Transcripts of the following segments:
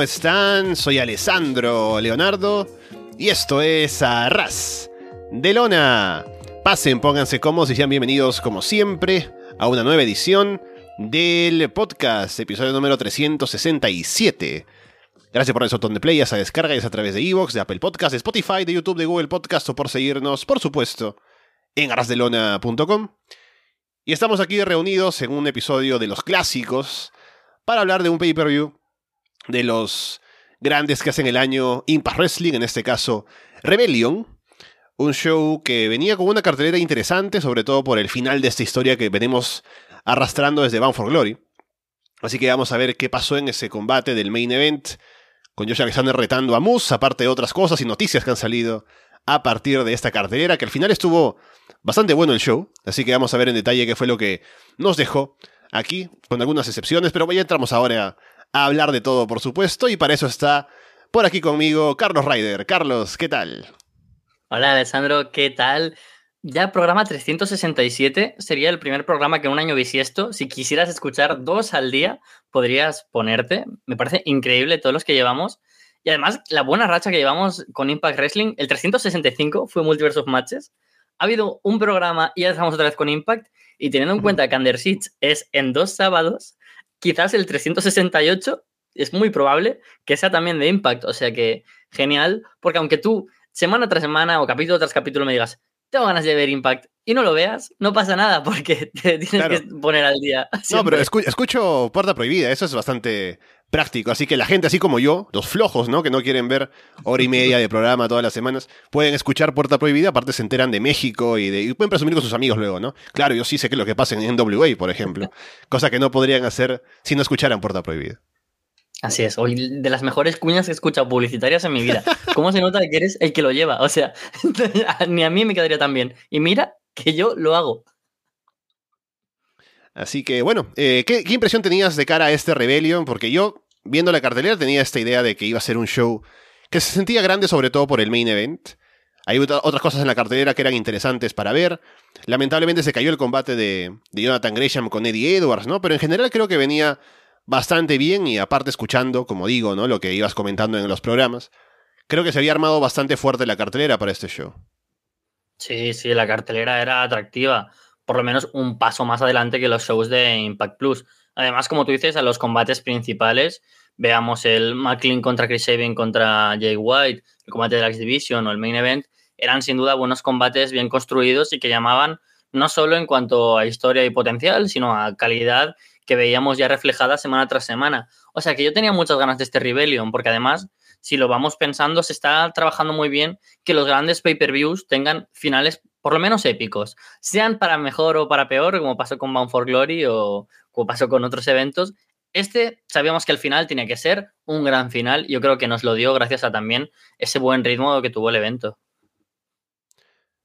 Hola, hola, ¿cómo están? Soy Alessandro Leonardo y esto es Arras de Lona. Pasen, pónganse cómodos y sean bienvenidos como siempre a una nueva edición del podcast, episodio número 367. Gracias por el botón de play, se descarga a través de Evox, de Apple Podcast, de Spotify, de YouTube, de Google Podcast o por seguirnos, por supuesto, en arrasdelona.com. Y estamos aquí reunidos en un episodio de los clásicos para hablar de un pay-per-view de los grandes que hacen el año Impact Wrestling, en este caso Rebellion. Un show que venía con una cartelera interesante, sobre todo por el final de esta historia que venimos arrastrando desde Bound for Glory. Así que vamos a ver qué pasó en ese combate del main event con Josh Alexander retando a Moose, aparte de otras cosas y noticias que han salido a partir de esta cartelera, que al final estuvo bastante bueno el show, así que vamos a ver en detalle qué fue lo que nos dejó aquí, con algunas excepciones, pero ya entramos ahora a hablar de todo, por supuesto, y para eso está por aquí conmigo Carlos Ryder. Carlos, ¿qué tal? Hola Alessandro, ¿qué tal? Ya programa 367 sería el primer programa que un año bisiesto. Si quisieras escuchar dos al día, podrías ponerte. Me parece increíble todos los que llevamos. Y además, la buena racha que llevamos con Impact Wrestling, el 365 fue Multiverse of Matches. Ha habido un programa y ya estamos otra vez con Impact. Y teniendo en cuenta que Under es en dos sábados, quizás el 368 es muy probable que sea también de Impact. O sea que genial, porque aunque tú semana tras semana o capítulo tras capítulo me digas, tengo ganas de ver Impact y no lo veas, no pasa nada porque te tienes que poner al día. No, pero escucho Puerta Prohibida, eso es bastante práctico. Así que la gente, así como yo, los flojos, ¿no? Que no quieren ver hora y media de programa todas las semanas, pueden escuchar Puerta Prohibida, aparte se enteran de México y, de, y pueden presumir con sus amigos luego, ¿no? Claro, yo sí sé que lo que pasa en NWA, por ejemplo. cosa que no podrían hacer si no escucharan Puerta Prohibida. Así es, hoy de las mejores cuñas que he escuchado publicitarias en mi vida. ¿Cómo se nota que eres el que lo lleva? O sea, ni a mí me quedaría tan bien. Y mira que yo lo hago. Así que bueno, eh, ¿qué, impresión tenías de cara a este Rebellion? Porque yo, viendo la cartelera, tenía esta idea de que iba a ser un show que se sentía grande sobre todo por el main event. Hay otras cosas en la cartelera que eran interesantes para ver. Lamentablemente se cayó el combate de, de Jonathan Gresham con Eddie Edwards, ¿no? Pero en general creo que venía bastante bien y aparte escuchando, como digo, ¿no? Lo que ibas comentando en los programas, creo que se había armado bastante fuerte la cartelera para este show. Sí, sí, la cartelera era atractiva, por lo menos un paso más adelante que los shows de Impact Plus. Además, como tú dices, a los combates principales, veamos el McLean contra Chris Sabin contra Jay White, el combate de la X Division o el Main Event, eran sin duda buenos combates bien construidos y que llamaban no solo en cuanto a historia y potencial, sino a calidad que veíamos ya reflejada semana tras semana. O sea que yo tenía muchas ganas de este Rebellion, porque además, si lo vamos pensando, se está trabajando muy bien que los grandes pay-per-views tengan finales por lo menos épicos, sean para mejor o para peor, como pasó con Bound for Glory o como pasó con otros eventos. Este sabíamos que el final tenía que ser un gran final. Yo creo que nos lo dio gracias a también ese buen ritmo que tuvo el evento.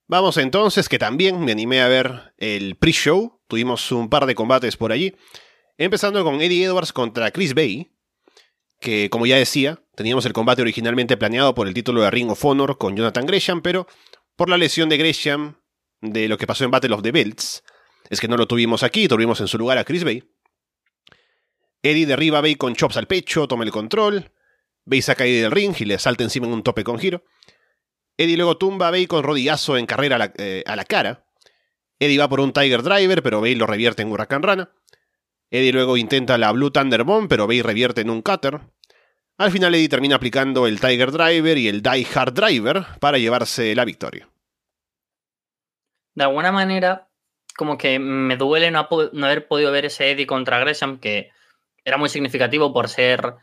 Vamos entonces, que también me animé a ver el pre-show. Tuvimos un par de combates por allí. Empezando con Eddie Edwards contra Chris Bay, que como ya decía, teníamos el combate originalmente planeado por el título de Ring of Honor con Jonathan Gresham, pero por la lesión de Gresham de lo que pasó en Battle of the Belts, es que no lo tuvimos aquí, tuvimos en su lugar a Chris Bay. Eddie derriba a Bay con chops al pecho, toma el control. Bay saca a Eddie del ring y le salta encima en un tope con giro. Eddie luego tumba a Bay con rodillazo en carrera a la, eh, cara. Eddie va por un Tiger Driver, pero Bay lo revierte en Huracán Rana. Eddie luego intenta la Blue Thunder Bomb, pero Bay revierte en un cutter. Al final Eddie termina aplicando el Tiger Driver y el Die Hard Driver para llevarse la victoria. De alguna manera, como que me duele no, haber podido ver ese Eddie contra Gresham, que era muy significativo por ser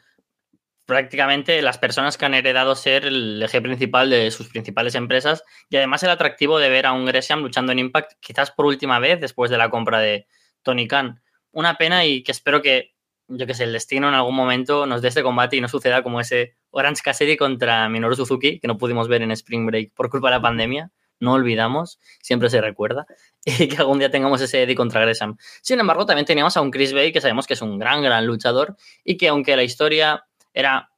prácticamente las personas que han heredado ser el eje principal de sus principales empresas y además el atractivo de ver a un Gresham luchando en Impact quizás por última vez después de la compra de Tony Khan una pena y que espero que, yo que sé, el destino en algún momento nos dé este combate y no suceda como ese Orange Cassidy contra Minoru Suzuki, que no pudimos ver en Spring Break por culpa de la pandemia. No olvidamos, siempre se recuerda, y que algún día tengamos ese Eddie contra Gresham. Sin embargo, también teníamos a un Chris Bay que sabemos que es un gran, gran luchador y que aunque la historia era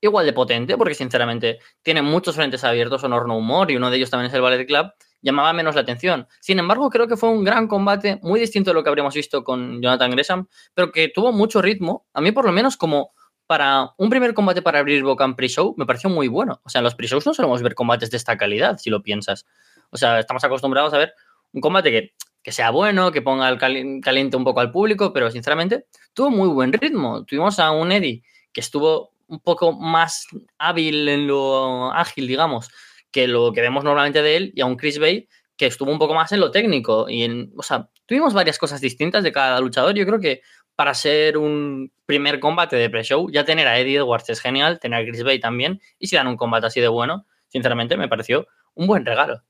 igual de potente, porque sinceramente tiene muchos frentes abiertos, Honor No Humor, y uno de ellos también es el Ballet Club, llamaba menos la atención. Sin embargo, creo que fue un gran combate, muy distinto de lo que habríamos visto con Jonathan Gresham, pero que tuvo mucho ritmo. A mí, por lo menos, como para un primer combate para abrir boca en pre-show me pareció muy bueno. O sea, en los pre-shows no solemos ver combates de esta calidad, si lo piensas. O sea, estamos acostumbrados a ver un combate que, que sea bueno, que ponga el caliente un poco al público, pero sinceramente tuvo muy buen ritmo. Tuvimos a un Eddie que estuvo un poco más hábil en lo ágil, digamos, que lo que vemos normalmente de él, y a un Chris Bay que estuvo un poco más en lo técnico. Y en, o sea, tuvimos varias cosas distintas de cada luchador. Yo creo que para ser un primer combate de pre-show, ya tener a Eddie Edwards es genial, tener a Chris Bay también, y si dan un combate así de bueno, sinceramente me pareció un buen regalo.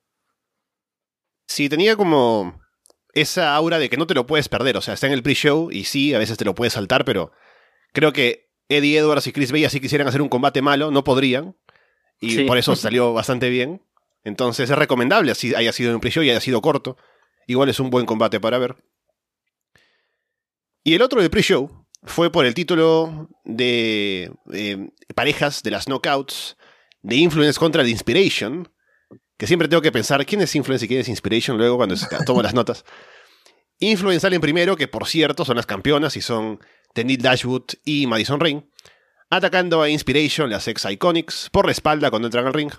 Sí, tenía como esa aura de que no te lo puedes perder, o sea, está en el pre-show y sí, a veces te lo puedes saltar, pero creo que Eddie Edwards y Chris Bay así quisieran hacer un combate malo, no podrían, y por eso salió bastante bien. Entonces es recomendable, así haya sido en el pre-show y haya sido corto. Igual es un buen combate para ver. Y el otro de pre-show fue por el título de parejas de las knockouts de Influence contra The Inspiration. Que siempre tengo que pensar quién es Influence y quién es Inspiration luego cuando tomo las notas. Influence salen primero, que por cierto son las campeonas y son Tenil Dashwood y Madison Ring. Atacando a Inspiration, las ex Iconics, por la espalda cuando entran al ring.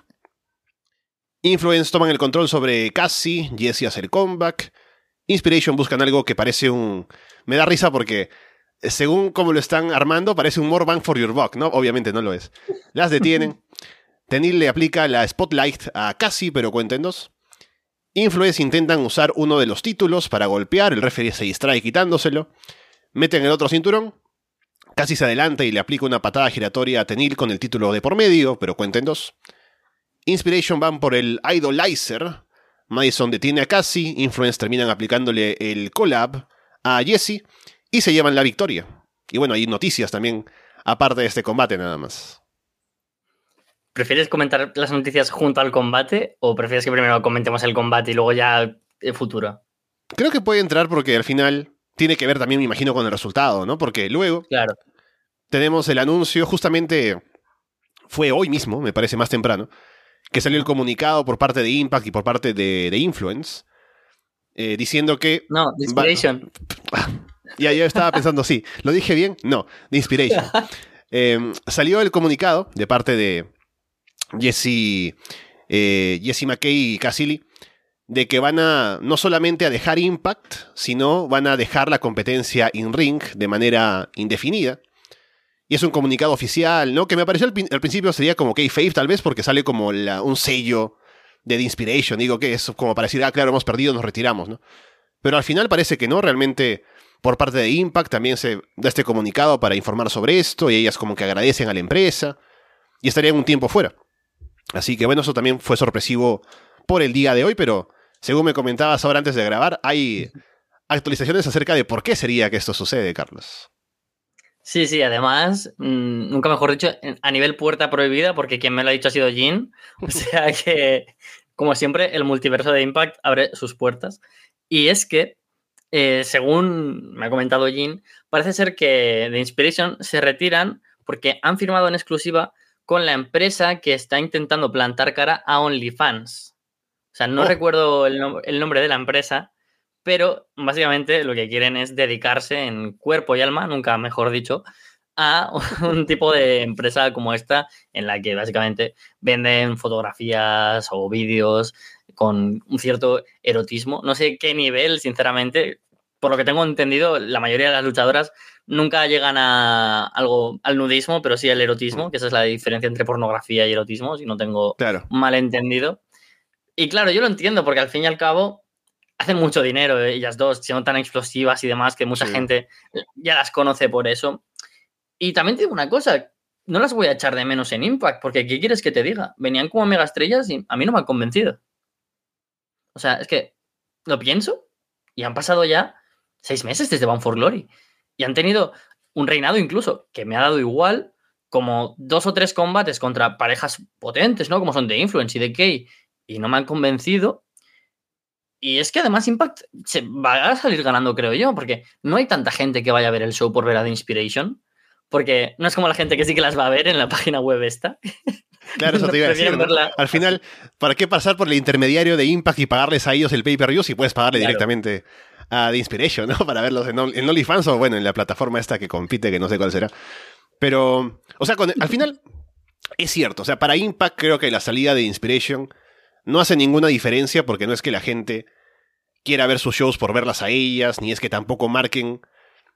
Influence toman el control sobre Cassie, Jesse hace el comeback. Inspiration buscan algo que parece un me da risa porque eh, según como lo están armando, parece un more bang for your buck, ¿no? Obviamente no lo es. Las detienen. Tenil le aplica la Spotlight a Cassie, pero cuenten dos. Influence intentan usar uno de los títulos para golpear, el referee se distrae quitándoselo. Meten el otro cinturón. Cassie se adelanta y le aplica una patada giratoria a Tenil con el título de por medio, pero cuenten dos. Inspiration van por el Idolizer. Madison detiene a Cassie. Influence terminan aplicándole el collab a Jesse y se llevan la victoria. Y bueno, hay noticias también, aparte de este combate nada más. ¿Prefieres comentar las noticias junto al combate o prefieres que primero comentemos el combate y luego ya el futuro? Creo que puede entrar porque al final tiene que ver también, me imagino, con el resultado, ¿no? Porque luego claro. tenemos el anuncio, justamente fue hoy mismo, me parece más temprano, que salió el comunicado por parte de Impact y por parte de, de Influence, eh, diciendo que... No, The Inspiration. ya, yo estaba pensando, sí, ¿lo dije bien? No, The Inspiration. Em, salió el comunicado de parte de Jesse, eh, Jesse McKay y Cassidy de que van a no solamente a dejar Impact, sino van a dejar la competencia in ring de manera indefinida. Y es un comunicado oficial, ¿no? Que me pareció al, principio sería como K-Fave, tal vez, porque sale como un sello de The Inspiration. Digo que es como para decir, ah, claro, hemos perdido, nos retiramos, ¿no? Pero al final parece que no, realmente por parte de Impact también se da este comunicado para informar sobre esto y ellas como que agradecen a la empresa y estarían un tiempo fuera. Así que bueno, eso también fue sorpresivo por el día de hoy, pero según me comentabas ahora antes de grabar, hay actualizaciones acerca de por qué sería que esto sucede, Carlos. Sí, sí, además, mm, nunca mejor dicho, a nivel puerta prohibida, porque quien me lo ha dicho ha sido Jin. O sea que, como siempre, el multiverso de Impact abre sus puertas. Y es que, eh, según me ha comentado Jin, parece ser que The Inspiration se retiran porque han firmado en exclusiva con la empresa que está intentando plantar cara a OnlyFans. O sea, no oh. recuerdo el, el nombre de la empresa, pero básicamente lo que quieren es dedicarse en cuerpo y alma, nunca mejor dicho, a un tipo de empresa como esta en la que básicamente venden fotografías o vídeos con un cierto erotismo. No sé qué nivel, sinceramente. Por lo que tengo entendido, la mayoría de las luchadoras nunca llegan a algo al nudismo, pero sí al erotismo, que esa es la diferencia entre pornografía y erotismo, si no tengo mal entendido. Y claro, yo lo entiendo, porque al fin y al cabo hacen mucho dinero ellas dos, son tan explosivas y demás que mucha gente ya las conoce por eso. Y también te digo una cosa, no las voy a echar de menos en Impact, porque ¿qué quieres que te diga? Venían como mega estrellas y a mí no me han convencido. O sea, es que lo pienso y han pasado ya seis meses desde Bound for Glory. Y han tenido un reinado incluso que me ha dado igual como dos o tres combates contra parejas potentes, ¿no? Como son de Influence y de Kay. Y no me han convencido. Y es que además Impact se va a salir ganando, creo yo, porque no hay tanta gente que vaya a ver el show por ver a The Inspiration, porque no es como la gente que sí que las va a ver en la página web esta. Claro, eso te iba a decir. Al final, ¿para qué pasar por el intermediario de Impact y pagarles a ellos el pay-per-view si puedes pagarle directamente a The Inspiration, ¿no? Para verlos en, en OnlyFans o, bueno, en la plataforma esta que compite, que no sé cuál será. Pero, o sea, al final es cierto. O sea, para Impact creo que la salida de Inspiration no hace ninguna diferencia porque no es que la gente quiera ver sus shows por verlas a ellas, ni es que tampoco marquen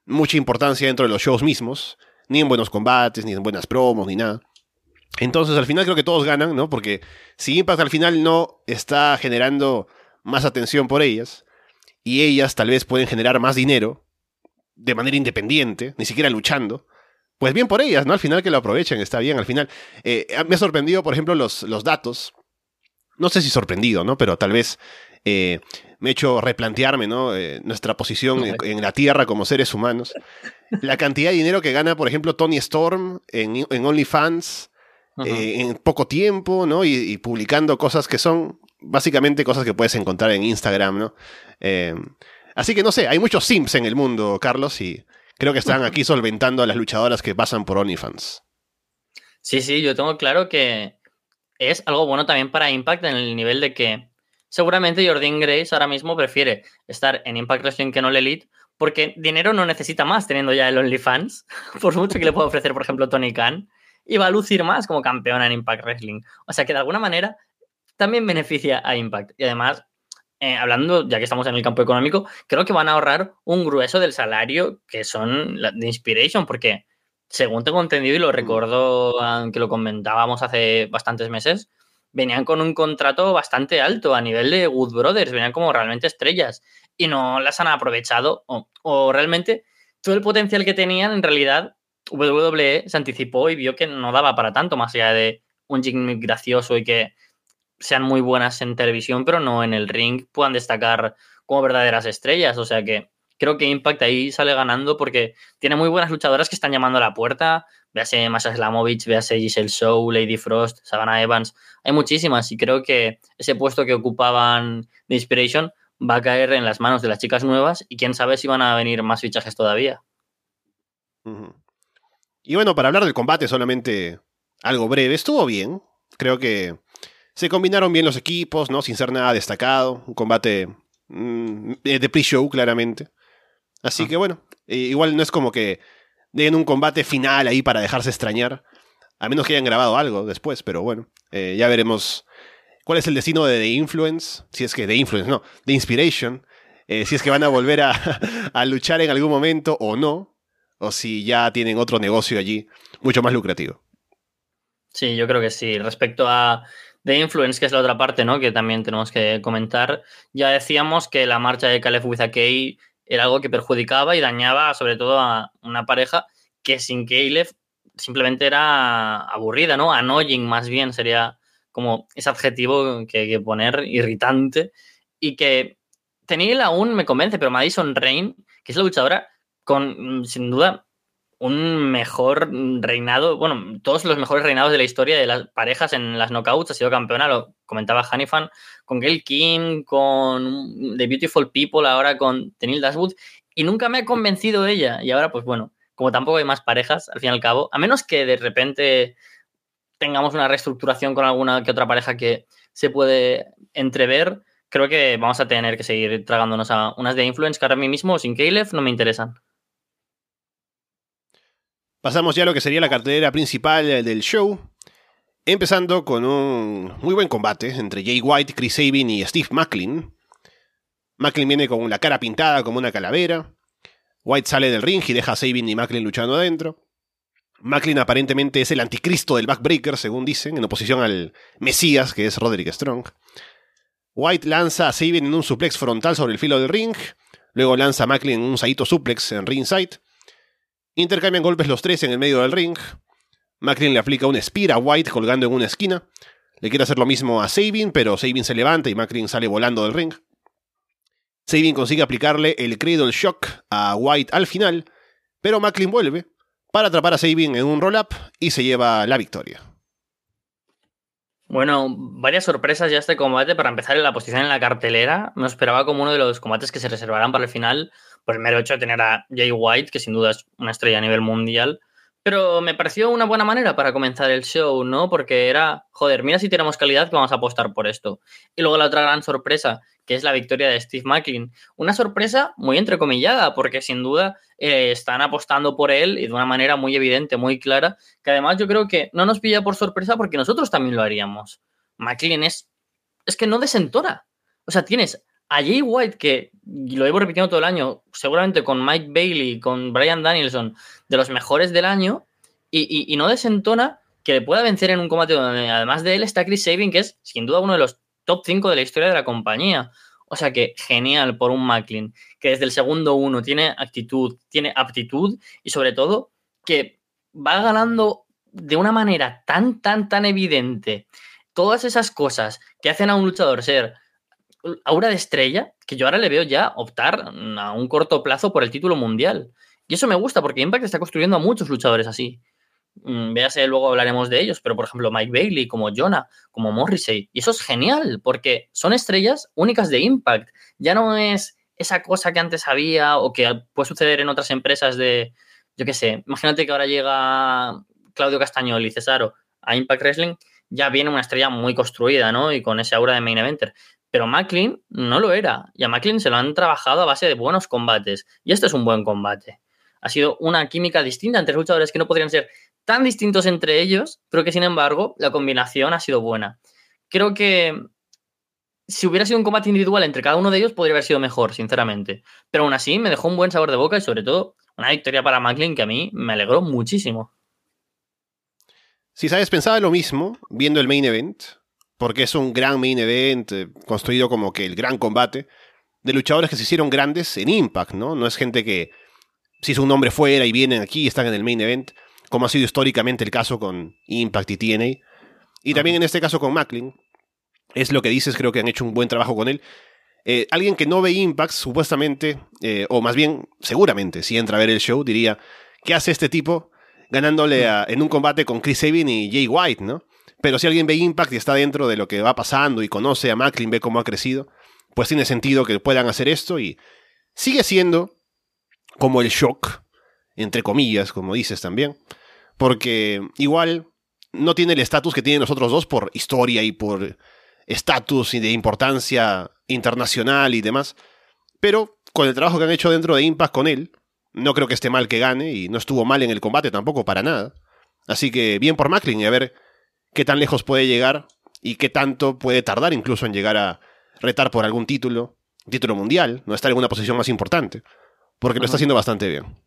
mucha importancia dentro de los shows mismos, ni en buenos combates, ni en buenas promos, ni nada. Entonces al final creo que todos ganan, ¿no? Porque si Impact al final no está generando más atención por ellas, y ellas tal vez pueden generar más dinero de manera independiente, ni siquiera luchando, pues bien por ellas, ¿no? Al final que lo aprovechen, está bien. Al final, eh, me ha sorprendido, por ejemplo, los, los datos. No sé si sorprendido, ¿no? Pero tal vez eh, me ha hecho replantearme, ¿no? Eh, nuestra posición en, la Tierra como seres humanos. La cantidad de dinero que gana, por ejemplo, Tony Storm en, en OnlyFans eh, en poco tiempo, ¿no? Y, publicando cosas que son básicamente cosas que puedes encontrar en Instagram, ¿no? así que no sé, hay muchos Sims en el mundo, Carlos, y creo que están aquí solventando a las luchadoras que pasan por OnlyFans. Sí, sí, yo tengo claro que es algo bueno también para Impact en el nivel de que seguramente Jordan Grace ahora mismo prefiere estar en Impact Wrestling que no el Elite, porque dinero no necesita más teniendo ya el OnlyFans, por mucho que le pueda ofrecer, por ejemplo, Tony Khan, y va a lucir más como campeona en Impact Wrestling. O sea que de alguna manera también beneficia a Impact. Y además, eh, hablando, ya que estamos en el campo económico, creo que van a ahorrar un grueso del salario que son de Inspiration, porque según tengo entendido y lo recuerdo que lo comentábamos hace bastantes meses, venían con un contrato bastante alto a nivel de Good Brothers, venían como realmente estrellas y no las han aprovechado o, realmente todo el potencial que tenían en realidad WWE se anticipó y vio que no daba para tanto más allá de un gimmick gracioso y que sean muy buenas en televisión, pero no en el ring puedan destacar como verdaderas estrellas. O sea que creo que Impact ahí sale ganando porque tiene muy buenas luchadoras que están llamando a la puerta. Véase Masha Slamovich, véase Giselle Show, Lady Frost, Savannah Evans. Hay muchísimas y creo que ese puesto que ocupaban de Inspiration va a caer en las manos de las chicas nuevas y quién sabe si van a venir más fichajes todavía. Y bueno, para hablar del combate solamente algo breve, estuvo bien. Creo que se combinaron bien los equipos, ¿no? Sin ser nada destacado. Un combate mm, de pre-show, claramente. Así que bueno, igual no es como que den un combate final ahí para dejarse extrañar. A menos que hayan grabado algo después, pero bueno, eh, ya veremos cuál es el destino de The Influence. Si es que The Influence, no, The Inspiration. Eh, si es que van a volver a, a luchar en algún momento o no. O si ya tienen otro negocio allí mucho más lucrativo. Sí, yo creo que sí. Respecto a The Influence, que es la otra parte, ¿no? Que también tenemos que comentar. Ya decíamos que la marcha de Caleb with a era algo que perjudicaba y dañaba sobre todo a una pareja que sin Caleb simplemente era aburrida, ¿no? Annoying más bien sería como ese adjetivo que que poner, irritante, y que Tenil aún me convence, pero Madison Rain, que es la luchadora con, sin duda, un mejor reinado, bueno, todos los mejores reinados de la historia de las parejas en las knockouts, ha sido campeona, lo comentaba Hanifan, con Gail King, con The Beautiful People, ahora con Tenil Dashwood, y nunca me ha convencido ella, y ahora pues bueno, como tampoco hay más parejas, al fin y al cabo, a menos que de repente tengamos una reestructuración con alguna que otra pareja que se puede entrever, creo que vamos a tener que seguir tragándonos a unas de influence que ahora mismo sin Caleb no me interesan. Pasamos ya a lo que sería la cartelera principal del show. Empezando con un muy buen combate entre Jay White, Chris Sabin y Steve Macklin. Macklin viene con la cara pintada como una calavera. White sale del ring y deja a Sabin y Macklin luchando adentro. Macklin aparentemente es el anticristo del backbreaker, según dicen, en oposición al Mesías, que es Roderick Strong. White lanza a Sabin en un suplex frontal sobre el filo del ring. Luego lanza a Macklin en un saito suplex en ringside. Intercambian golpes los tres en el medio del ring. Macklin le aplica un spear a White colgando en una esquina. Le quiere hacer lo mismo a Sabin, pero Sabin se levanta y Macklin sale volando del ring. Sabin consigue aplicarle el Cradle Shock a White al final, pero Macklin vuelve para atrapar a Sabin en un roll-up y se lleva la victoria. Bueno, varias sorpresas ya este combate. Para empezar, en la posición en la cartelera, me esperaba como uno de los combates que se reservarán para el final por el mero hecho de tener a Jay White, que sin duda es una estrella a nivel mundial. Pero me pareció una buena manera para comenzar el show, ¿no? Porque era, joder, mira si tenemos calidad vamos a apostar por esto. Y luego la otra gran sorpresa, que es la victoria de Steve Macklin. Una sorpresa muy entrecomillada, porque sin duda eh, están apostando por él y de una manera muy evidente, muy clara, que además yo creo que no nos pilla por sorpresa porque nosotros también lo haríamos. Macklin es, es que no desentona. O sea, tienes a Jay White, que lo llevo repitiendo todo el año, seguramente con Mike Bailey, con Brian Danielson, de los mejores del año, y, no desentona que le pueda vencer en un combate donde además de él está Chris Sabin, que es sin duda uno de los top 5 de la historia de la compañía. O sea que genial por un Macklin, que desde el segundo uno tiene actitud, tiene aptitud y sobre todo que va ganando de una manera tan, tan, tan evidente todas esas cosas que hacen a un luchador ser aura de estrella, que yo ahora le veo ya optar a un corto plazo por el título mundial. Y eso me gusta porque Impact está construyendo a muchos luchadores así. Mm, véase, luego hablaremos de ellos, pero por ejemplo Mike Bailey, como Jonah, como Morrissey, y eso es genial, porque son estrellas únicas de Impact, ya no es esa cosa que antes había o que puede suceder en otras empresas de, yo qué sé, imagínate que ahora llega Claudio Castañol y Cesaro a Impact Wrestling, ya viene una estrella muy construida, ¿no? Y con ese aura de main eventer. Pero Macklin no lo era. Y a Macklin se lo han trabajado a base de buenos combates. Y este es un buen combate. Ha sido una química distinta entre luchadores que no podrían ser tan distintos entre ellos, pero que sin embargo la combinación ha sido buena. Creo que si hubiera sido un combate individual entre cada uno de ellos, podría haber sido mejor, sinceramente. Pero aún así me dejó un buen sabor de boca y sobre todo una victoria para Macklin que a mí me alegró muchísimo. Si sabes, pensaba lo mismo viendo el main event, porque es un gran main event eh, construido como que el gran combate de luchadores que se hicieron grandes en Impact, ¿no? No es gente que si es un nombre fuera y vienen aquí y están en el main event como ha sido históricamente el caso con Impact y TNA. Y también en este caso con Macklin. Es lo que dices, creo que han hecho un buen trabajo con él. Eh, alguien que no ve Impact, supuestamente, eh, o más bien, seguramente, si entra a ver el show, diría, ¿qué hace este tipo ganándole en un combate con Chris Sabin y Jay White, ¿no? Pero si alguien ve Impact y está dentro de lo que va pasando y conoce a Macklin, ve cómo ha crecido, pues tiene sentido que puedan hacer esto y sigue siendo como el shock, entre comillas, como dices también, porque igual no tiene el estatus que tienen los otros dos por historia y por estatus y de importancia internacional y demás. Pero con el trabajo que han hecho dentro de Impact con él, no creo que esté mal que gane y no estuvo mal en el combate tampoco para nada. Así que bien por Macklin y a ver qué tan lejos puede llegar y qué tanto puede tardar incluso en llegar a retar por algún título, título mundial, no estar en una posición más importante, porque lo está haciendo bastante bien.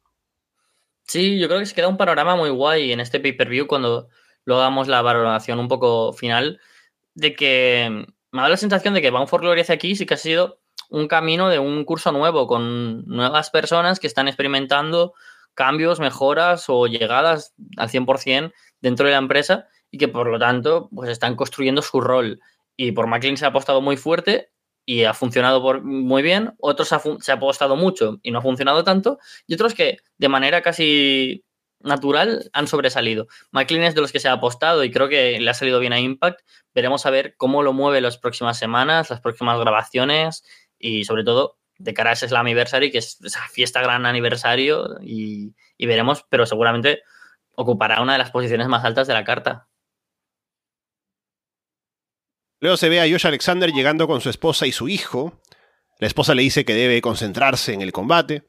Sí, yo creo que se queda un panorama muy guay en este pay-per-view cuando lo hagamos la valoración un poco final, de que me da la sensación de que Bound for Glory hacia aquí sí que ha sido un camino de un curso nuevo, con nuevas personas que están experimentando cambios, mejoras o llegadas al 100% dentro de la empresa y que por lo tanto pues están construyendo su rol. Y por McLean se ha apostado muy fuerte y ha funcionado por, muy bien, otros se ha apostado mucho y no ha funcionado tanto, y otros que de manera casi natural han sobresalido. McLean es de los que se ha apostado y creo que le ha salido bien a Impact. Veremos a ver cómo lo mueve las próximas semanas, las próximas grabaciones y sobre todo de cara a ese Slammiversary, que es esa fiesta gran aniversario y veremos, pero seguramente ocupará una de las posiciones más altas de la carta. Luego se ve a Josh Alexander llegando con su esposa y su hijo. La esposa le dice que debe concentrarse en el combate.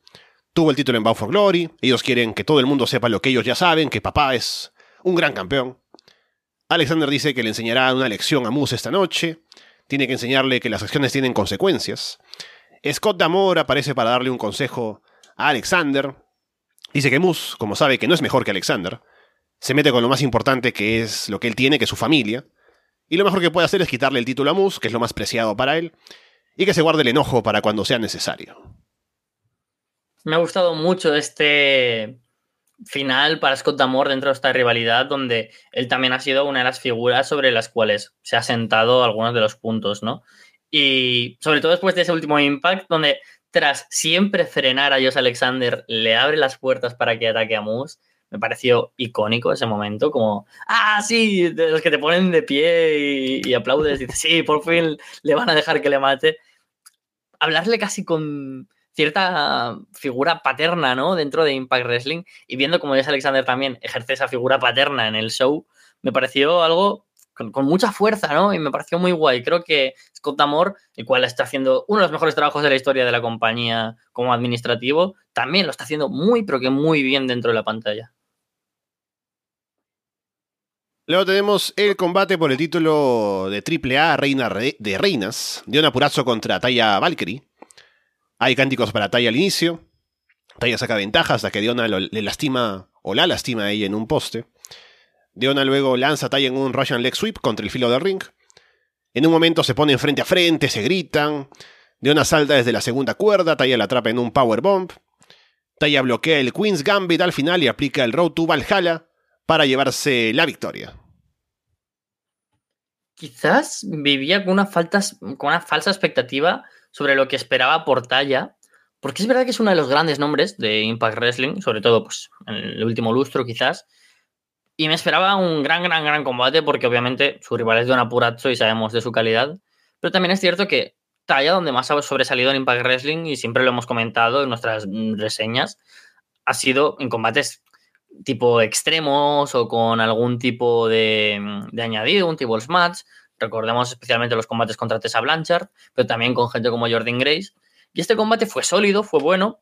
Tuvo el título en Bound for Glory. Ellos quieren que todo el mundo sepa lo que ellos ya saben, que papá es un gran campeón. Alexander dice que le enseñará una lección a Moose esta noche. Tiene que enseñarle que las acciones tienen consecuencias. Scott Damore aparece para darle un consejo a Alexander. Dice que Moose, como sabe que no es mejor que Alexander, se mete con lo más importante que es lo que él tiene, que es su familia, y lo mejor que puede hacer es quitarle el título a Moose, que es lo más preciado para él, y que se guarde el enojo para cuando sea necesario. Me ha gustado mucho este final para Scott Damore dentro de esta rivalidad, donde él también ha sido una de las figuras sobre las cuales se ha sentado algunos de los puntos, ¿no? Y sobre todo después de ese último impact, donde tras siempre frenar a Josh Alexander, le abre las puertas para que ataque a Moose me pareció icónico ese momento, como, ah, sí, de los que te ponen de pie y, aplaudes, y dices, sí, por fin le van a dejar que le mate. Hablarle casi con cierta figura paterna, ¿no? Dentro de Impact Wrestling y viendo como Jess Alexander también ejerce esa figura paterna en el show, me pareció algo con, mucha fuerza, ¿no? Y me pareció muy guay. Creo que Scott Amor, el cual está haciendo uno de los mejores trabajos de la historia de la compañía como administrativo, también lo está haciendo muy, pero que muy bien dentro de la pantalla. Luego tenemos el combate por el título de AAA Reina de Reinas, de un apurazo contra Taya Valkyrie. Hay cánticos para Taya al inicio. Taya saca ventajas hasta que Diona le lastima o la lastima a ella en un poste. Diona luego lanza a Taya en un Russian Leg Sweep contra el filo del ring. En un momento se ponen frente a frente, se gritan. Diona salta desde la segunda cuerda, Taya la atrapa en un Power Bomb. Taya bloquea el Queen's Gambit al final y aplica el Road to Valhalla para llevarse la victoria. Quizás vivía con una, con una falsa expectativa sobre lo que esperaba por Taya, porque es verdad que es uno de los grandes nombres de Impact Wrestling, sobre todo pues, en el último lustro quizás, y me esperaba un gran, gran, gran combate porque obviamente su rival es Don Apurazzo y sabemos de su calidad, pero también es cierto que Taya, donde más ha sobresalido en Impact Wrestling, y siempre lo hemos comentado en nuestras reseñas, ha sido en combates tipo extremos o con algún tipo de, añadido, un tipo match. Recordemos especialmente los combates contra Tessa Blanchard, pero también con gente como Jordan Grace. Y este combate fue sólido, fue bueno,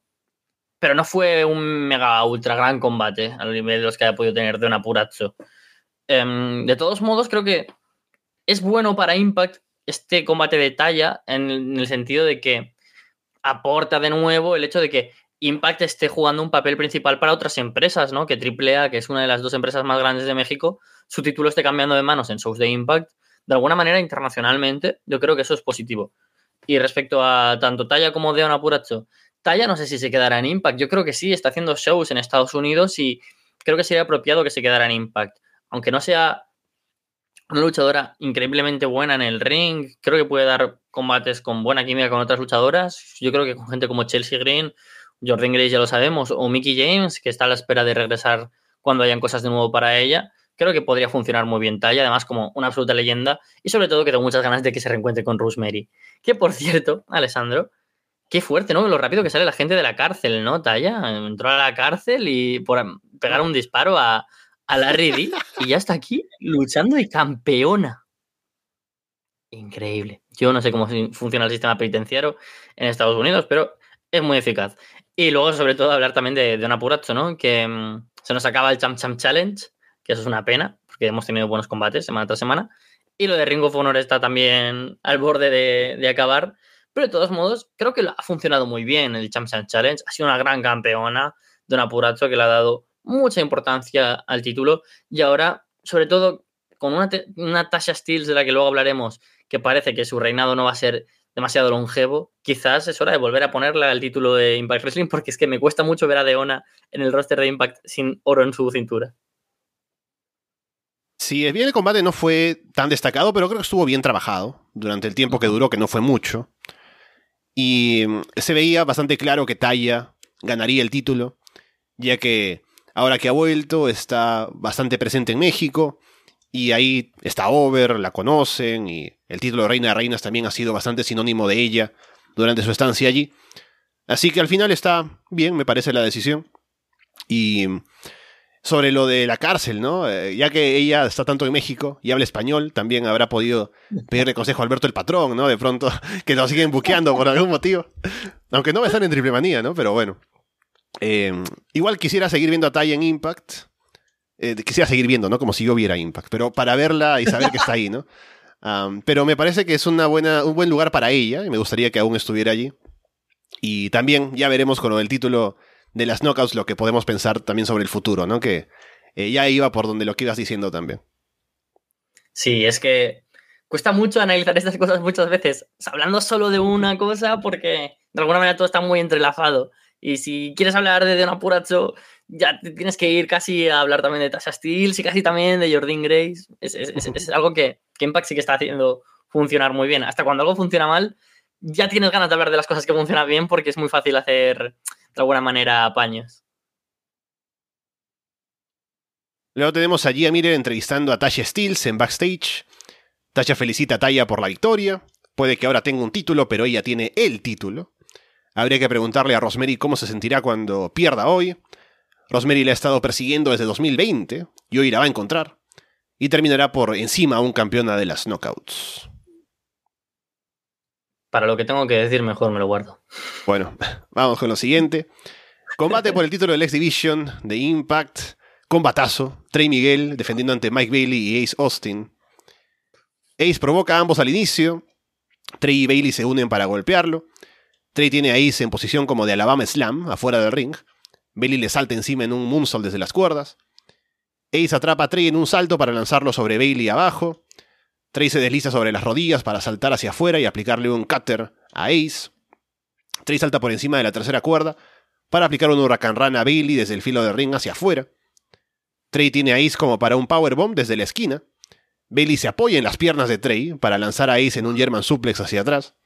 pero no fue un mega ultra gran combate al nivel de los que haya podido tener de un apurazzo. Em, de todos modos, creo que es bueno para Impact este combate de talla en el sentido de que aporta de nuevo el hecho de que Impact esté jugando un papel principal para otras empresas, ¿no? Que AAA, que es una de las dos empresas más grandes de México, su título esté cambiando de manos en shows de Impact. De alguna manera, internacionalmente, yo creo que eso es positivo. Y respecto a tanto Talla como Deon Apuracho, Talla no sé si se quedará en Impact. Yo creo que sí, está haciendo shows en Estados Unidos y creo que sería apropiado que se quedara en Impact. Aunque no sea una luchadora increíblemente buena en el ring, creo que puede dar combates con buena química con otras luchadoras. Yo creo que con gente como Chelsea Green Jordan Grace ya lo sabemos, o Mickey James, que está a la espera de regresar cuando hayan cosas de nuevo para ella. Creo que podría funcionar muy bien Talla, además como una absoluta leyenda, y sobre todo que tengo muchas ganas de que se reencuentre con Rosemary. Que por cierto, Alessandro, qué fuerte, ¿no? Lo rápido que sale la gente de la cárcel, ¿no? Talla entró a la cárcel y por pegar un disparo a, a Larry D y ya está aquí luchando y campeona. Increíble. Yo no sé cómo funciona el sistema penitenciario en Estados Unidos, pero es muy eficaz. Y luego, sobre todo, hablar también de, de un apurazo, ¿no? Que mm, se nos acaba el Champ Champ Challenge, que eso es una pena, porque hemos tenido buenos combates semana tras semana. Y lo de Ring of Honor está también al borde de, acabar. Pero de todos modos, creo que ha funcionado muy bien el Champ Champ Challenge. Ha sido una gran campeona de un apurazo que le ha dado mucha importancia al título. Y ahora, sobre todo, con una, una Tasha Steels de la que luego hablaremos, que parece que su reinado no va a ser demasiado longevo, quizás es hora de volver a ponerle al título de Impact Wrestling porque es que me cuesta mucho ver a Deona en el roster de Impact sin oro en su cintura. Sí, es bien el combate no fue tan destacado, pero creo que estuvo bien trabajado durante el tiempo que duró, que no fue mucho. Y mm, se veía bastante claro que Taya ganaría el título, ya que ahora que ha vuelto está bastante presente en México y ahí está Over, la conocen, y el título de Reina de Reinas también ha sido bastante sinónimo de ella durante su estancia allí. Así que al final está bien, me parece la decisión. Y sobre lo de la cárcel, ¿no? Eh, ya que ella está tanto en México y habla español, también habrá podido pedirle consejo a Alberto el Patrón, ¿no? De pronto, que lo siguen buqueando por algún motivo. Aunque no va a estar en triple manía, ¿no? Pero bueno. Eh, igual quisiera seguir viendo a Tai en Impact. Eh, quisiera seguir viendo, ¿no? Como si yo viera Impact, pero para verla y saber que está ahí, ¿no? pero me parece que es una buena, un buen lugar para ella y me gustaría que aún estuviera allí. Y también ya veremos con lo del título de las knockouts lo que podemos pensar también sobre el futuro, ¿no? Que eh, ya iba por donde lo que ibas diciendo también. Sí, es que cuesta mucho analizar estas cosas muchas veces, hablando solo de una cosa, porque de alguna manera todo está muy entrelazado. Y si quieres hablar de Don Apuracho, ya tienes que ir casi a hablar también de Tasha Steels y casi también de Jordan Grace. Es, algo que, que, Impact sí que está haciendo funcionar muy bien. Hasta cuando algo funciona mal, ya tienes ganas de hablar de las cosas que funcionan bien porque es muy fácil hacer de alguna manera apaños. Luego tenemos a Mire entrevistando a Tasha Steels en backstage. Tasha felicita a Taya por la victoria. Puede que ahora tenga un título, pero ella tiene el título. Habría que preguntarle a Rosemary cómo se sentirá cuando pierda hoy. Rosemary le ha estado persiguiendo desde 2020 y hoy la va a encontrar. y terminará por encima un campeona de las knockouts. Para lo que tengo que decir, mejor me lo guardo. Bueno, vamos con lo siguiente. Combate por el título del X Division de Impact. Combatazo. Trey Miguel defendiendo ante Mike Bailey y Ace Austin. Ace provoca a ambos al inicio. Trey y Bailey se unen para golpearlo. Trey tiene a Ace en posición como de Alabama Slam, afuera del ring. Bailey le salta encima en un moonsault desde las cuerdas. Ace atrapa a Trey en un salto para lanzarlo sobre Bailey abajo. Trey se desliza sobre las rodillas para saltar hacia afuera y aplicarle un cutter a Ace. Trey salta por encima de la tercera cuerda para aplicar un huracán run a Bailey desde el filo de ring hacia afuera. Trey tiene a Ace como para un powerbomb desde la esquina. Bailey se apoya en las piernas de Trey para lanzar a Ace en un German suplex hacia atrás.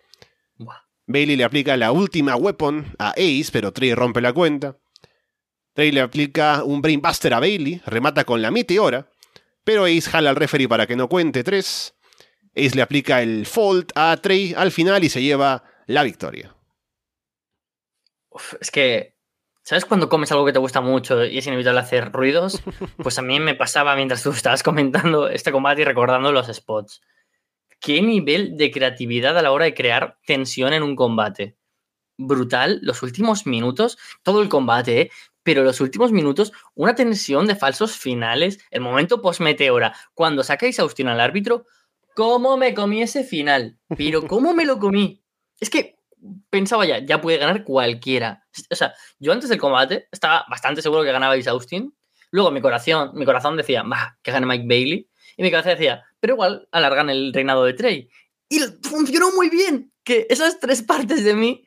Bailey le aplica la última weapon a Ace, pero Trey rompe la cuenta. Trey le aplica un Brainbuster a Bailey, remata con la meteora, pero Ace jala al referee para que no cuente 3. Ace le aplica el Fault a Trey al final y se lleva la victoria. es que, ¿sabes cuando comes algo que te gusta mucho y es inevitable hacer ruidos? Pues a mí me pasaba mientras tú estabas comentando este combate y recordando los spots. ¿Qué nivel de creatividad a la hora de crear tensión en un combate? Brutal, los últimos minutos, todo el combate, ¿eh? Pero los últimos minutos, una tensión de falsos finales, el momento post-meteora, cuando sacáis a Austin al árbitro, ¿cómo me comí ese final? Pero ¿cómo me lo comí? Es que pensaba ya, ya puede ganar cualquiera. O sea, yo antes del combate estaba bastante seguro que ganaba Austin. Luego mi corazón, mi corazón decía, va, que gane Mike Bailey. Y mi cabeza decía, pero igual alargan el reinado de Trey. Y funcionó muy bien que esas tres partes de mí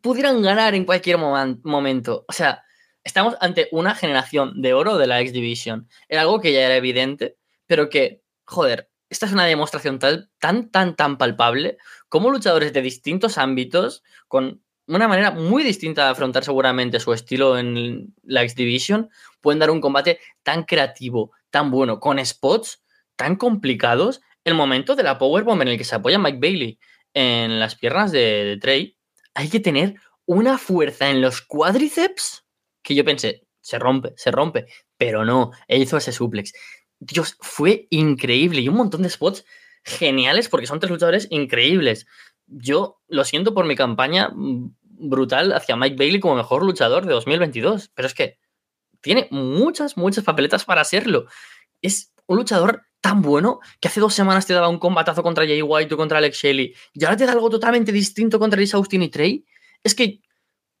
pudieran ganar en cualquier momento. O sea, estamos ante una generación de oro de la X Division. Era algo que ya era evidente, pero que, joder, esta es una demostración tan, tan, tan, palpable como luchadores de distintos ámbitos, con una manera muy distinta de afrontar seguramente su estilo en la X Division, pueden dar un combate tan creativo, tan bueno, con spots tan complicados. El momento de la Powerbomb en el que se apoya Mike Bailey en las piernas de, de Trey, hay que tener una fuerza en los cuádriceps que yo pensé, se rompe, se rompe, pero no, él hizo ese suplex. Dios, fue increíble y un montón de spots geniales porque son tres luchadores increíbles. Yo lo siento por mi campaña brutal hacia Mike Bailey como mejor luchador de 2022, pero es que tiene muchas, muchas papeletas para serlo. Es un luchador tan bueno que hace dos semanas te daba un combatazo contra Jay White o contra Alex Shelley y ahora te da algo totalmente distinto contra Lisa Austin y Trey. Es que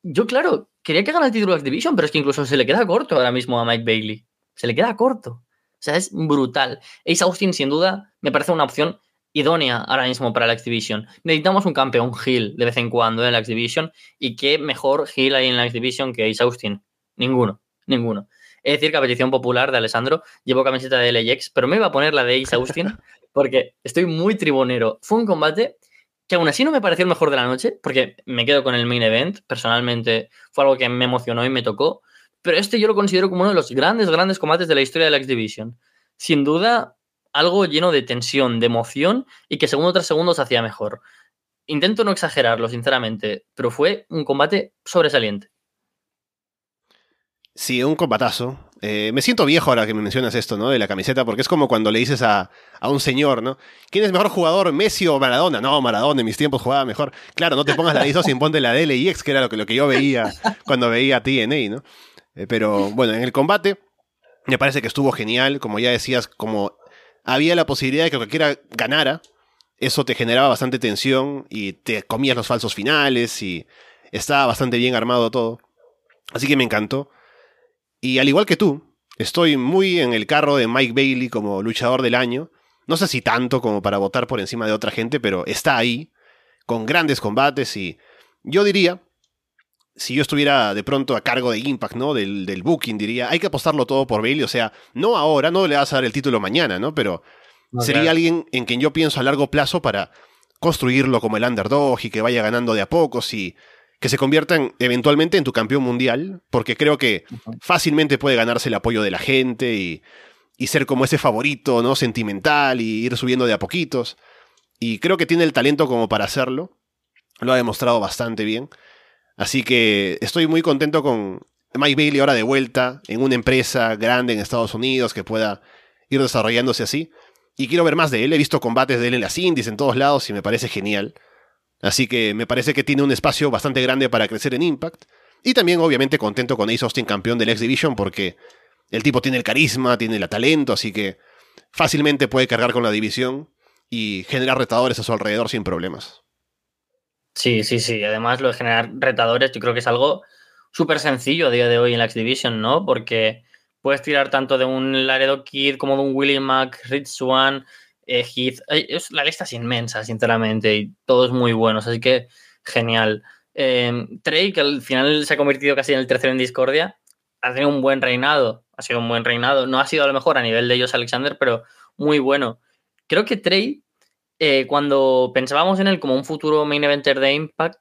yo, claro, quería que gane el título de Division, pero es que incluso se le queda corto ahora mismo a Mike Bailey. Se le queda corto. O sea, es brutal. Ace Austin, sin duda, me parece una opción idónea ahora mismo para la X Division. Necesitamos un campeón heel de vez en cuando en la X Division. Y qué mejor heel hay en la X Division que Ace Austin. Ninguno, ninguno. Es decir, que a petición popular de Alessandro, llevo camiseta de LAX, pero me iba a poner la de Ace Austin porque estoy muy tribunero. Fue un combate que aún así no me pareció el mejor de la noche, porque me quedo con el main event. Personalmente fue algo que me emocionó y me tocó. Pero este yo lo considero como uno de los grandes, grandes combates de la historia de la X Division. Sin duda, algo lleno de tensión, de emoción y que segundo tras segundo se hacía mejor. Intento no exagerarlo, sinceramente, pero fue un combate sobresaliente. Sí, un combatazo. Eh, me siento viejo ahora que me mencionas esto, ¿no? De la camiseta, porque es como cuando le dices a, un señor, ¿no? ¿Quién es mejor jugador, Messi o Maradona? No, Maradona, en mis tiempos jugaba mejor. Claro, no te pongas la de sin ponte la de LIX, que era lo que, lo que yo veía cuando veía TNA, ¿no? Eh, pero bueno, en el combate me parece que estuvo genial, como ya decías, como había la posibilidad de que cualquiera ganara, eso te generaba bastante tensión y te comías los falsos finales y estaba bastante bien armado todo. Así que me encantó. Y al igual que tú, estoy muy en el carro de Mike Bailey como luchador del año. No sé si tanto como para votar por encima de otra gente, pero está ahí, con grandes combates y yo diría, si yo estuviera de pronto a cargo de Impact, ¿no? Del, del booking, diría, hay que apostarlo todo por Bailey, o sea, no ahora, no le vas a dar el título mañana, ¿no? Pero sería alguien en quien yo pienso a largo plazo para construirlo como el underdog y que vaya ganando de a poco, y que se conviertan eventualmente en tu campeón mundial, porque creo que fácilmente puede ganarse el apoyo de la gente y, y, ser como ese favorito, ¿no? Sentimental y ir subiendo de a poquitos. Y creo que tiene el talento como para hacerlo. Lo ha demostrado bastante bien. Así que estoy muy contento con Mike Bailey ahora de vuelta en una empresa grande en Estados Unidos que pueda ir desarrollándose así. Y quiero ver más de él. He visto combates de él en las indies, en todos lados, y me parece genial. Así que me parece que tiene un espacio bastante grande para crecer en Impact. Y también, obviamente, contento con Ace Austin, campeón del X Division, porque el tipo tiene el carisma, tiene el talento, así que fácilmente puede cargar con la división y generar retadores a su alrededor sin problemas. Sí, sí, sí. Además, lo de generar retadores, yo creo que es algo súper sencillo a día de hoy en la X Division, ¿no? Porque puedes tirar tanto de un Laredo Kid como de un Willie Mac, Rich Swan, eh, Heath. La lista es inmensa, sinceramente, y todos muy buenos, así que genial. Eh, Trey, que al final se ha convertido casi en el tercero en discordia, ha tenido un buen reinado. Ha sido un buen reinado. No ha sido a lo mejor a nivel de ellos Alexander, pero muy bueno. Creo que Trey, eh, cuando pensábamos en él como un futuro main eventer de Impact,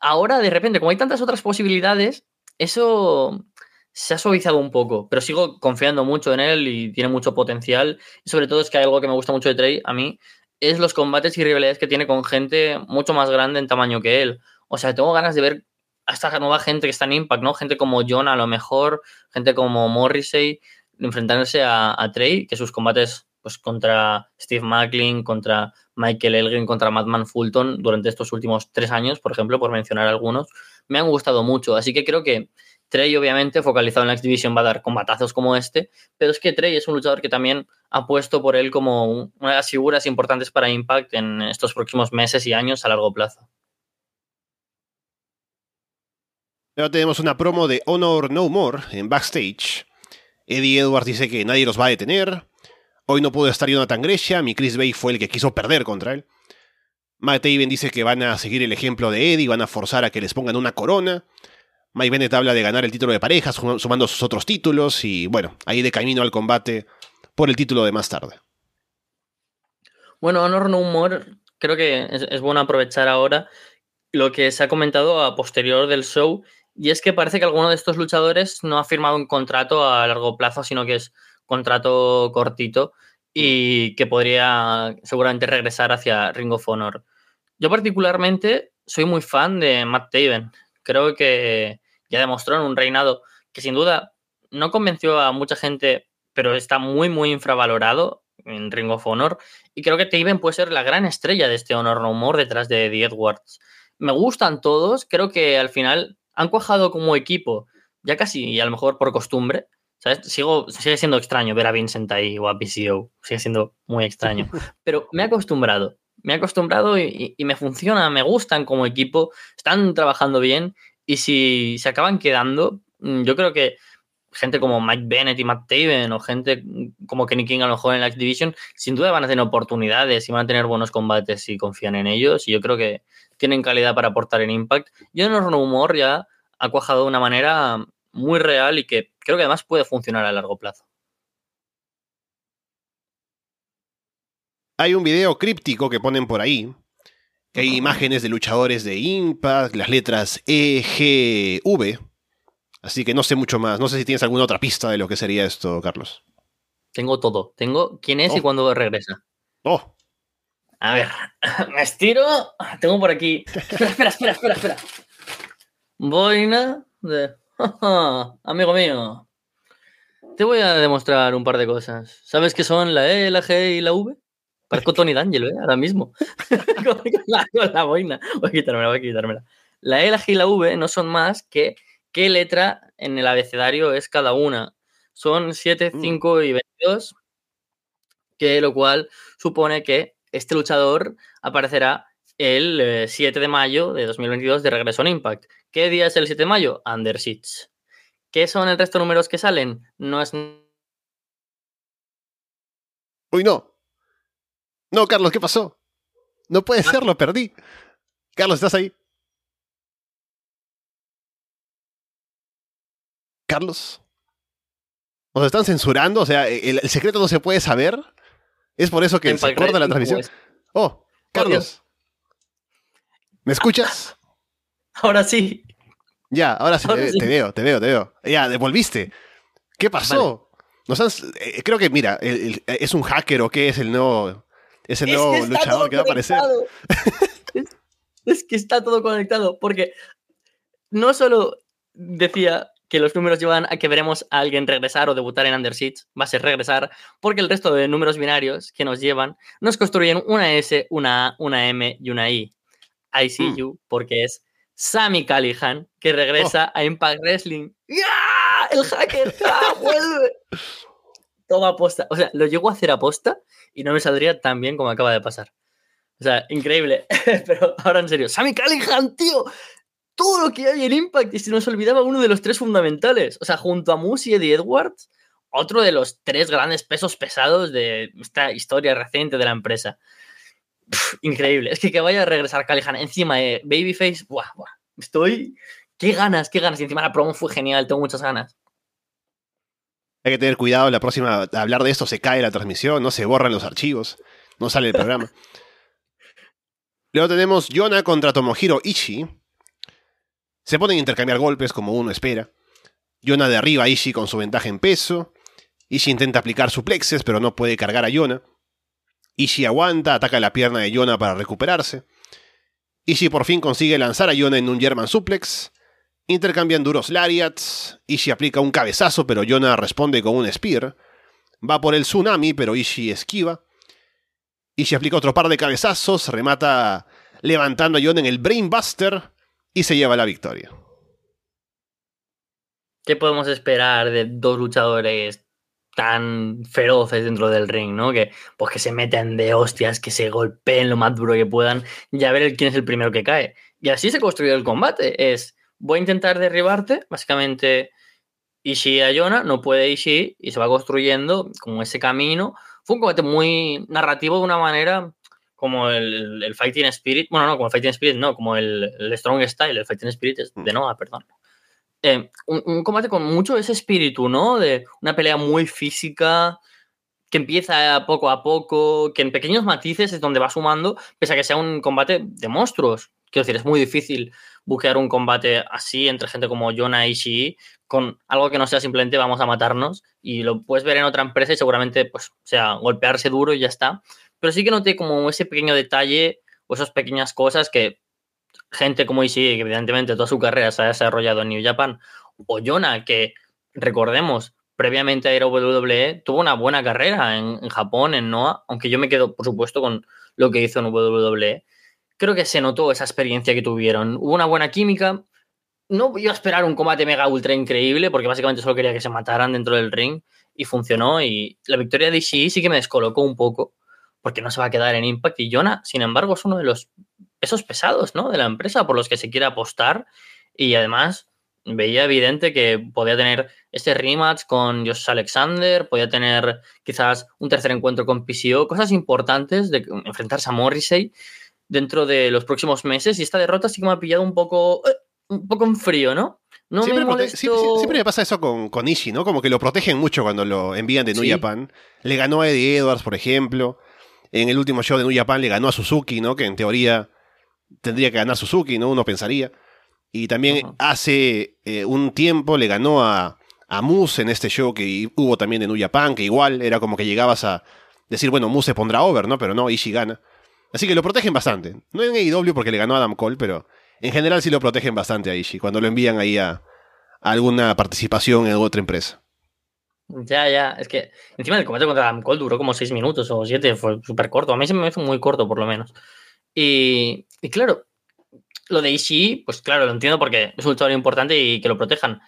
ahora de repente, como hay tantas otras posibilidades, eso se ha suavizado un poco, pero sigo confiando mucho en él y tiene mucho potencial. Y sobre todo es que hay algo que me gusta mucho de Trey a mí, es los combates y rivalidades que tiene con gente mucho más grande en tamaño que él. O sea, tengo ganas de ver a esta nueva gente que está en Impact, ¿no? Gente como John a lo mejor, gente como Morrissey, enfrentándose a, Trey, que sus combates pues contra Steve Macklin, contra Michael Elgin, contra Madman Fulton durante estos últimos tres años, por ejemplo, por mencionar algunos, me han gustado mucho. Así que creo que Trey, obviamente, focalizado en la X-Division, va a dar combatazos como este, pero es que Trey es un luchador que también ha puesto por él como una de las figuras importantes para Impact en estos próximos meses y años a largo plazo. Ahora tenemos una promo de Honor No More en backstage. Eddie Edwards dice que nadie los va a detener. Hoy no pudo estar Jonathan Gresham y Chris Bay fue el que quiso perder contra él. Matt Taven dice que van a seguir el ejemplo de Eddie, van a forzar a que les pongan una corona. Mike Bennett habla de ganar el título de parejas, sumando sus otros títulos y bueno, ahí de camino al combate por el título de más tarde. Bueno, Honor No Humor, creo que es, bueno aprovechar ahora lo que se ha comentado a posterior del show y es que parece que alguno de estos luchadores no ha firmado un contrato a largo plazo, sino que es contrato cortito y que podría seguramente regresar hacia Ring of Honor. Yo particularmente soy muy fan de Matt Taven. Creo que ya demostró en un reinado que sin duda no convenció a mucha gente, pero está muy, muy infravalorado en Ring of Honor. Y creo que Taven puede ser la gran estrella de este Honor No More detrás de Eddie Edwards. Me gustan todos, creo que al final han cuajado como equipo, ya casi, y a lo mejor por costumbre. ¿sabes? Sigo, sigue siendo extraño ver a Vincent ahí o a PCO, sigue siendo muy extraño. Pero me he acostumbrado, me he acostumbrado y me funciona, me gustan como equipo, están trabajando bien y si se acaban quedando, mm, yo creo que gente como Mike Bennett y Matt Taven o gente como Kenny King a lo mejor en la X-Division, sin duda van a tener oportunidades y van a tener buenos combates si confían en ellos. Y yo creo que tienen calidad para aportar en Impact. Yo en Horror Humor ya ha cuajado de una manera muy real y que creo que además puede funcionar a largo plazo. Hay un video críptico que ponen por ahí, hay imágenes de luchadores de Impact, las letras E, G, V. Así que no sé mucho más. No sé si tienes alguna otra pista de lo que sería esto, Carlos. Tengo todo. Tengo quién es y oh. cuándo regresa. Oh. A ver, me estiro. Tengo por aquí. Espera, espera, espera, espera, espera. Boina de. Amigo mío. Te voy a demostrar un par de cosas. ¿Sabes qué son la E, la G y la V? Parezco Tony D'Angelo, ¿eh? Ahora mismo. con, la, boina. Voy a quitármela, voy a quitármela. La E, la G y la V no son más que qué letra en el abecedario es cada una. Son 7, 5 mm. y 22, que lo cual supone que este luchador aparecerá el 7 eh, de mayo de 2022 de regreso en Impact. ¿Qué día es el 7 de mayo? Under Siege. ¿Qué son el resto de números que salen? No es... Uy, no. No, Carlos, ¿qué pasó? No puede ser, lo perdí. Carlos, ¿estás ahí? Carlos. ¿Nos están censurando? O sea, ¿el, secreto no se puede saber? ¿Es por eso que se corta la transmisión? Oh, Carlos. ¿Me escuchas? Ahora sí. Ya, ahora sí, te, veo, te veo, te veo. Ya, devolviste. ¿Qué pasó? Eh, creo que, mira, ¿es un hacker o qué es el nuevo ese nuevo luchador que va a aparecer. es, que está todo conectado, porque no solo decía que los números llevan a que veremos a alguien regresar o debutar en Under Siege. Va a ser regresar, porque el resto de números binarios que nos llevan nos construyen una S, una A, una M y una I. I see Mm. you, porque es Sammy Callihan, que regresa a Impact Wrestling. ¡Ya! ¡El hacker! ¡Ah, vuelve! Todo aposta. O sea, lo llego a hacer aposta y no me saldría tan bien como acaba de pasar. O sea, increíble. Pero ahora en serio, Sammy Callihan, tío. Todo lo que hay en Impact y se nos olvidaba uno de los tres fundamentales. O sea, junto a Moose y Eddie Edwards, otro de los tres grandes pesos pesados de esta historia reciente de la empresa. Increíble. Es que que vaya a regresar Callihan encima de Babyface. Buah, buah. Estoy. Qué ganas, qué ganas. Y encima la promo fue genial, tengo muchas ganas. Hay que tener cuidado, la próxima, a hablar de esto se cae la transmisión, no se borran los archivos, no sale el programa. Luego tenemos Yona contra Tomohiro Ishii. Se ponen a intercambiar golpes como uno espera. Yona derriba a Ishii con su ventaja en peso. Ishii intenta aplicar suplexes, pero no puede cargar a Yona. Ishii aguanta, ataca la pierna de Yona para recuperarse. Ishii por fin consigue lanzar a Yona en un German suplex. Intercambian duros lariats. Ishii aplica un cabezazo, pero Yona responde con un spear. Va por el tsunami, pero Ishii esquiva. Ishii aplica otro par de cabezazos, remata levantando a Yona en el Brainbuster y se lleva la victoria. ¿Qué podemos esperar de dos luchadores tan feroces dentro del ring, ¿no? Que, pues que se meten de hostias, que se golpeen lo más duro que puedan y a ver quién es el primero que cae. Y así se construyó el combate. Es, voy a intentar derribarte, básicamente Ishii a Yona, no puede Ishii y se va construyendo como ese camino. Fue un combate muy narrativo de una manera como el, el Fighting Spirit, bueno, no, como el Fighting Spirit, no, como el, el Strong Style, el Fighting Spirit es de Noah, perdón. Eh, un, un, combate con mucho ese espíritu, ¿no? De una pelea muy física, que empieza poco a poco, que en pequeños matices es donde va sumando, pese a que sea un combate de monstruos. Quiero decir, es muy difícil buquear un combate así entre gente como Yona y Ishii con algo que no sea simplemente vamos a matarnos y lo puedes ver en otra empresa y seguramente pues sea golpearse duro y ya está. Pero sí que noté como ese pequeño detalle o esas pequeñas cosas que gente como Ishii, que evidentemente toda su carrera se ha desarrollado en New Japan, o Yona, que recordemos, previamente a ir a WWE, tuvo una buena carrera en, en, Japón, en Noah, aunque yo me quedo, por supuesto, con lo que hizo en WWE. Creo que se notó esa experiencia que tuvieron. Hubo una buena química. No iba a esperar un combate mega ultra increíble, porque básicamente solo quería que se mataran dentro del ring y funcionó. Y la victoria de Ishii sí que me descolocó un poco, porque no se va a quedar en Impact. Y Yona, sin embargo, es uno de los pesos pesados ¿no? de la empresa por los que se quiere apostar y además veía evidente que podía tener este rematch con Josh Alexander, podía tener quizás un tercer encuentro con PCO, cosas importantes de enfrentarse a Morrissey dentro de los próximos meses y esta derrota sí que me ha pillado un poco, eh, un poco en frío, ¿no? No siempre, me molesto... siempre, siempre, me pasa eso con, con Ishii, ¿no? Como que lo protegen mucho cuando lo envían de New sí. Japan. Le ganó a Eddie Edwards, por ejemplo. En el último show de New Japan le ganó a Suzuki, ¿no? Que en teoría tendría que ganar Suzuki, ¿no? Uno pensaría. Y también uh -huh. hace eh, un tiempo le ganó a, a Moose en este show que hubo también en New Japan, que igual era como que llegabas a decir, bueno, Moose se pondrá over, ¿no? Pero no, Ishii gana. Así que lo protegen bastante. No en AEW porque le ganó a Adam Cole, pero en general sí lo protegen bastante a Ishii cuando lo envían ahí a, alguna participación en otra empresa. Ya, ya, es que encima el combate contra Adam Cole duró como 6 minutos o 7, fue súper corto. A mí se me hizo muy corto, por lo menos. Y, y, claro, lo de Ishii, pues claro, lo entiendo porque es un luchador importante y que lo protejan.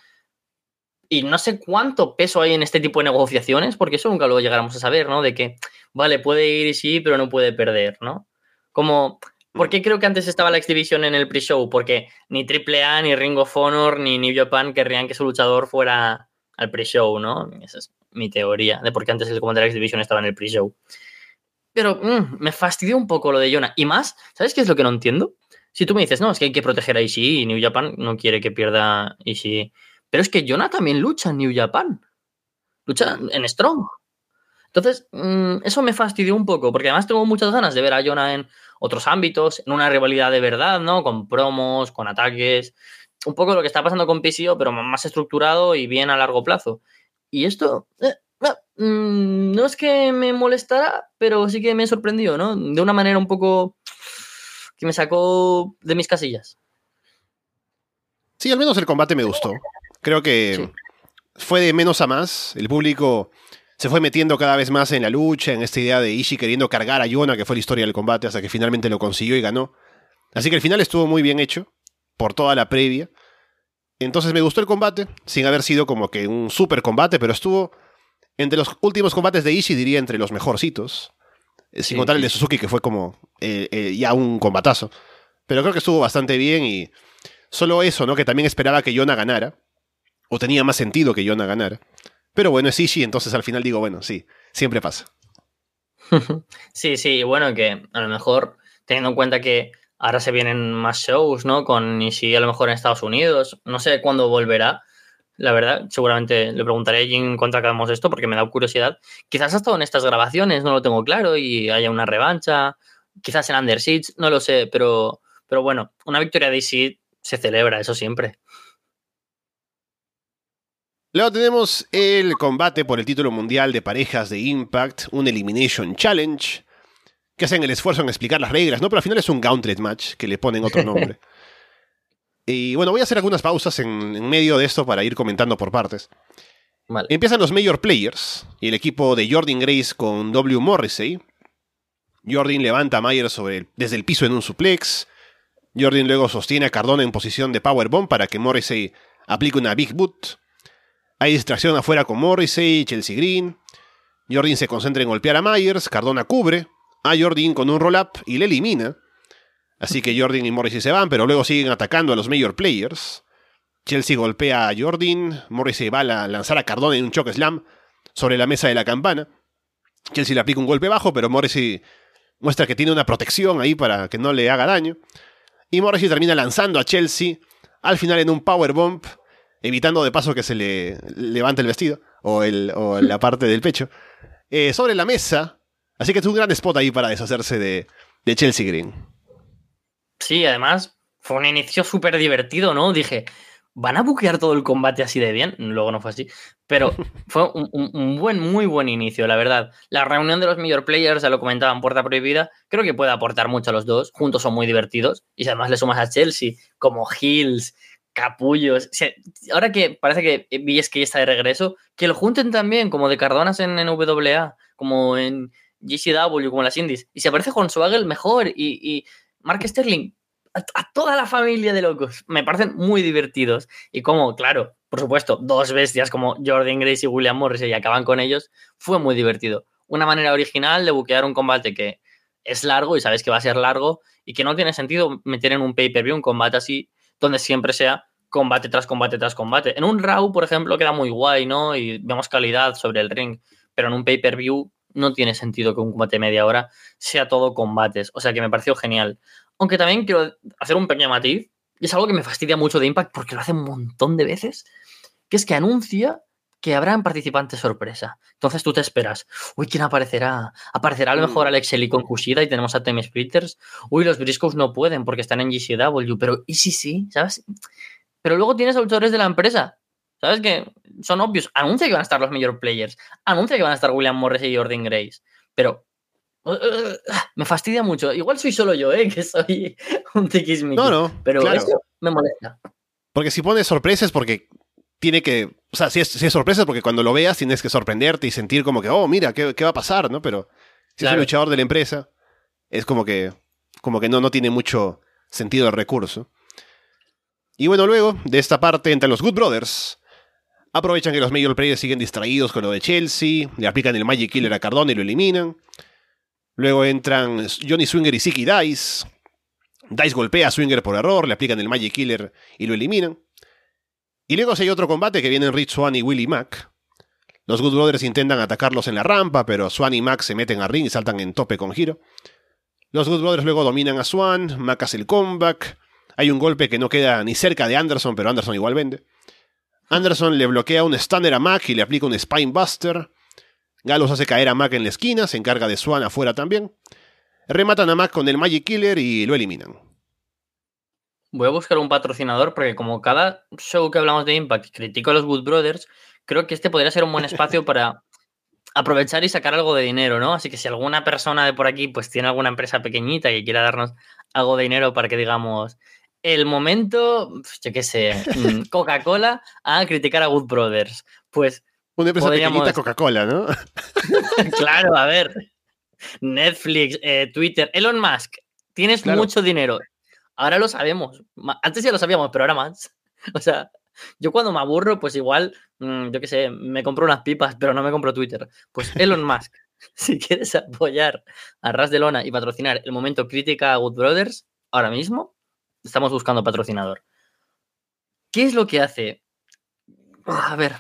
Y no sé cuánto peso hay en este tipo de negociaciones, porque eso nunca lo llegáramos a saber, ¿no? De que, vale, puede ir Ishii, pero no puede perder, ¿no? Como, ¿por qué creo que antes estaba la X-Division en el pre-show? Porque ni AAA, ni Ring of Honor, ni New Japan querrían que su luchador fuera al pre-show, ¿no? Esa es mi teoría de por qué antes el comandante de la X-Division estaba en el pre-show. Pero mmm, me fastidió un poco lo de Yona. Y más, ¿sabes qué es lo que no entiendo? Si tú me dices, no, es que hay que proteger a Ishii y New Japan no quiere que pierda Ishii. Pero es que Yona también lucha en New Japan. Lucha en Strong. Entonces, mmm, eso me fastidió un poco, porque además tengo muchas ganas de ver a Yona en otros ámbitos, en una rivalidad de verdad, ¿no? Con promos, con ataques. Un poco lo que está pasando con PCO, pero más estructurado y bien a largo plazo. Y esto, eh, no es que me molestara, pero sí que me sorprendió, ¿no? De una manera un poco que me sacó de mis casillas. Sí, al menos el combate me gustó. Creo que fue de menos a más. El público se fue metiendo cada vez más en la lucha, en esta idea de Ishii queriendo cargar a Yona, que fue la historia del combate, hasta que finalmente lo consiguió y ganó. Así que el final estuvo muy bien hecho, por toda la previa. Entonces me gustó el combate, sin haber sido como que un super combate, pero estuvo entre los últimos combates de Ishii, diría entre los mejorcitos. Eh, sin contar el de Suzuki, que fue como eh, eh, ya un combatazo. Pero creo que estuvo bastante bien y solo eso, ¿no? Que también esperaba que Yona ganara. O tenía más sentido que Yona ganara. Pero bueno, es Ishii, entonces al final digo, bueno, sí, siempre pasa. sí, sí, bueno, que a lo mejor teniendo en cuenta que ahora se vienen más shows, ¿no? Con Ishii a lo mejor en Estados Unidos, no sé cuándo volverá. La verdad, seguramente le preguntaré a Jin cuando acabemos esto porque me da curiosidad. Quizás ha estado en estas grabaciones, no lo tengo claro, y haya una revancha. Quizás en Under no lo sé, pero, pero bueno, una victoria de Ishii se celebra, eso siempre. Luego tenemos el combate por el título mundial de parejas de Impact, un Elimination Challenge, que hacen el esfuerzo en explicar las reglas, ¿no? Pero al final es un Gauntlet Match, que le ponen otro nombre. y bueno, voy a hacer algunas pausas en, medio de esto para ir comentando por partes. Empiezan los Major Players y el equipo de Jordan Grace con W. Morrissey. Jordan levanta a Mayer sobre desde el piso en un suplex. Jordan luego sostiene a Cardona en posición de Powerbomb para que Morrissey aplique una Big Boot. Hay distracción afuera con Morrissey Chelsea Green. Jordan se concentra en golpear a Myers, Cardona cubre a Jordan con un roll-up y le elimina. Así que Jordan y Morrissey se van, pero luego siguen atacando a los major players. Chelsea golpea a Jordan, Morrissey va a lanzar a Cardona en un choke slam sobre la mesa de la campana. Chelsea le aplica un golpe bajo, pero Morrissey muestra que tiene una protección ahí para que no le haga daño. Y Morrissey termina lanzando a Chelsea al final en un powerbomb evitando de paso que se le levante el vestido o, el, o la parte del pecho, eh, sobre la mesa. Así que es un gran spot ahí para deshacerse de, de Chelsea Green. Sí, además fue un inicio súper divertido, ¿no? Dije, ¿van a buquear todo el combate así de bien? Luego no fue así. Pero fue un, un, buen, muy buen inicio, la verdad. La reunión de los major players, ya lo comentaban, puerta prohibida, creo que puede aportar mucho a los dos. Juntos son muy divertidos. Y además le sumas a Chelsea como Hills, capullos. ahora que parece que es que está de regreso, que lo junten también, como de Cardonas en, en WA, como en GCW, como en las indies. Y si aparece Swaggle, mejor. Y, y Mark Sterling, a, toda la familia de locos. Me parecen muy divertidos. Y como, claro, por supuesto, dos bestias como Jordan Grace y William Morris y acaban con ellos, fue muy divertido. Una manera original de buquear un combate que es largo y sabes que va a ser largo y que no tiene sentido meter en un pay-per-view un combate así donde siempre sea combate tras combate tras combate. En un Raw, por ejemplo, queda muy guay, ¿no? Y vemos calidad sobre el ring, pero en un pay-per-view no tiene sentido que un combate media hora sea todo combates. O sea que me pareció genial. Aunque también quiero hacer un pequeño matiz, y es algo que me fastidia mucho de Impact porque lo hace un montón de veces, que es que anuncia que habrán participantes sorpresa. Entonces tú te esperas, uy, ¿quién aparecerá? ¿Aparecerá a lo mejor mm. Alex Eli con Kushida y tenemos a Team Splitters? Uy, los Briscoes no pueden porque están en GCW, pero ¿y si sí? ¿Sabes? Pero luego tienes autores de la empresa, ¿sabes? Que son obvios. Anuncia que van a estar los major players, anuncia que van a estar William Morris y Jordan Grace, pero uh, uh, uh, me fastidia mucho. Igual soy solo yo, ¿eh? Que soy un tiquismiquis. No, no. Pero eso me molesta. Porque si pones sorpresas, porque tiene que. O sea, si es, si es sorpresa, porque cuando lo veas tienes que sorprenderte y sentir como que, oh, mira, ¿qué, va a pasar? ¿no? Pero si es el luchador de la empresa, es como que. Como que no, no tiene mucho sentido el recurso. Y bueno, luego de esta parte entran los Good Brothers. Aprovechan que los Major Players siguen distraídos con lo de Chelsea, le aplican el Magic Killer a Cardona y lo eliminan. Luego entran Johnny Swinger y Siki Dice. Dice golpea a Swinger por error, le aplican el Magic Killer y lo eliminan. Y luego hay otro combate que vienen Rich Swan y Willie Mack. Los Good Brothers intentan atacarlos en la rampa, pero Swan y Mack se meten al ring y saltan en tope con giro. Los Good Brothers luego dominan a Swan, Mack hace el comeback. Hay un golpe que no queda ni cerca de Anderson, pero Anderson igual vende. Anderson le bloquea un stunner a Mack y le aplica un Spinebuster. Gallows hace caer a Mack en la esquina, se encarga de Swan afuera también. Rematan a Mack con el Magic Killer y lo eliminan. Voy a buscar un patrocinador porque como cada show que hablamos de Impact critico a los Wood Brothers, creo que este podría ser un buen espacio para aprovechar y sacar algo de dinero, ¿no? Así que si alguna persona de por aquí pues tiene alguna empresa pequeñita y quiera darnos algo de dinero para que digamos, el momento, yo qué sé, mm, Coca-Cola a criticar a Good Brothers. Pues. Una empresa pequeñita Coca-Cola, ¿no? claro, a ver. Netflix, eh, Twitter, Elon Musk, tienes mucho dinero. Ahora lo sabemos. Antes ya lo sabíamos, pero ahora más. O sea, yo cuando me aburro, pues igual, mm, yo qué sé, me compro unas pipas, pero no me compro Twitter. Pues Elon Musk, si quieres apoyar a Ras de Lona y patrocinar el momento crítica a Good Brothers, ahora mismo estamos buscando patrocinador. ¿Qué es lo que hace? A ver,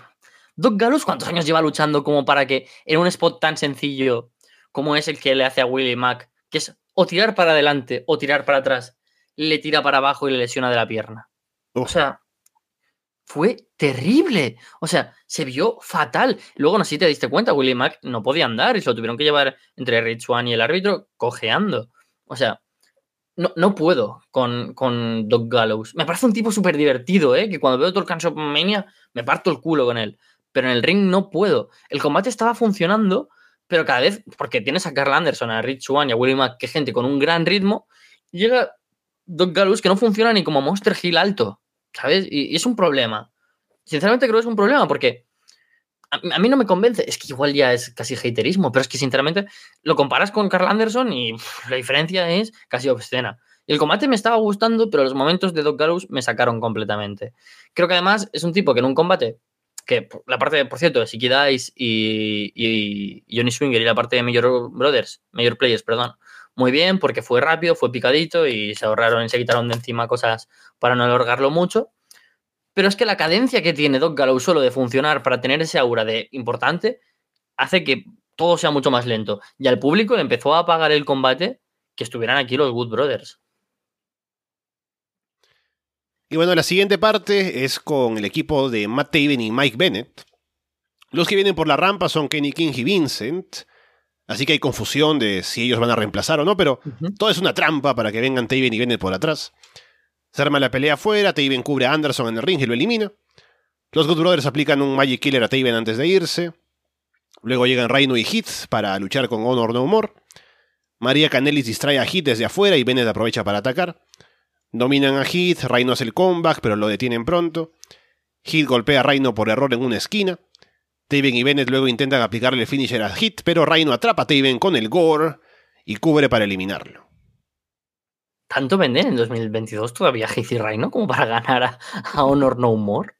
Doc Gallows, ¿cuántos años lleva luchando como para que en un spot tan sencillo como es el que le hace a Willie Mack, que es o tirar para adelante o tirar para atrás, le tira para abajo y le lesiona de la pierna? O sea, fue terrible. O sea, se vio fatal. Luego, no sé si te diste cuenta, Willie Mack no podía andar y se lo tuvieron que llevar entre Rich One y el árbitro cojeando. O sea, no, no puedo con, con Doc Gallows. Me parece un tipo súper divertido, ¿eh? Que cuando veo Torcan Shop Mania me parto el culo con él. Pero en el ring no puedo. El combate estaba funcionando, pero cada vez, porque tienes a Carl Anderson, a Rich One y a Willie Mack, que gente con un gran ritmo, llega Doc Gallows que no funciona ni como Monster Hill alto. ¿sabes? Y, es un problema. Sinceramente creo que es un problema porque a, mí no me convence. Es que igual ya es casi haterismo, pero es que sinceramente lo comparas con Carl Anderson y la diferencia es casi obscena. Y el combate me estaba gustando, pero los momentos de Doc Gallows me sacaron completamente. Creo que además es un tipo que en un combate, que la parte, por cierto, de Siki Dice y, y, Johnny Swinger y la parte de Major Brothers, Major Players, perdón, muy bien porque fue rápido, fue picadito y se ahorraron y se quitaron de encima cosas para no alargarlo mucho. Pero es que la cadencia que tiene Doc Gallows solo de funcionar para tener ese aura de importante hace que todo sea mucho más lento. Y al público le empezó a apagar el combate que estuvieran aquí los Wood Brothers. Y bueno, la siguiente parte es con el equipo de Matt Taven y Mike Bennett. Los que vienen por la rampa son Kenny King y Vincent. Así que hay confusión de si ellos van a reemplazar o no, pero todo es una trampa para que vengan Taven y Bennett por atrás. Se arma la pelea afuera, Taven cubre a Anderson en el ring y lo elimina. Los Good Brothers aplican un Magic Killer a Taven antes de irse. Luego llegan Rhino y Heath para luchar con Honor No More. María Canelis distrae a Heath desde afuera y Bennett aprovecha para atacar. Dominan a Heath, Rhino hace el comeback, pero lo detienen pronto. Heath golpea a Rhino por error en una esquina. Taven y Bennett luego intentan aplicarle el finisher a Hit, pero Rhino atrapa a Taven con el gore y cubre para eliminarlo. ¿Tanto venden en 2022 todavía Heath y Rhino como para ganar a, Honor No More?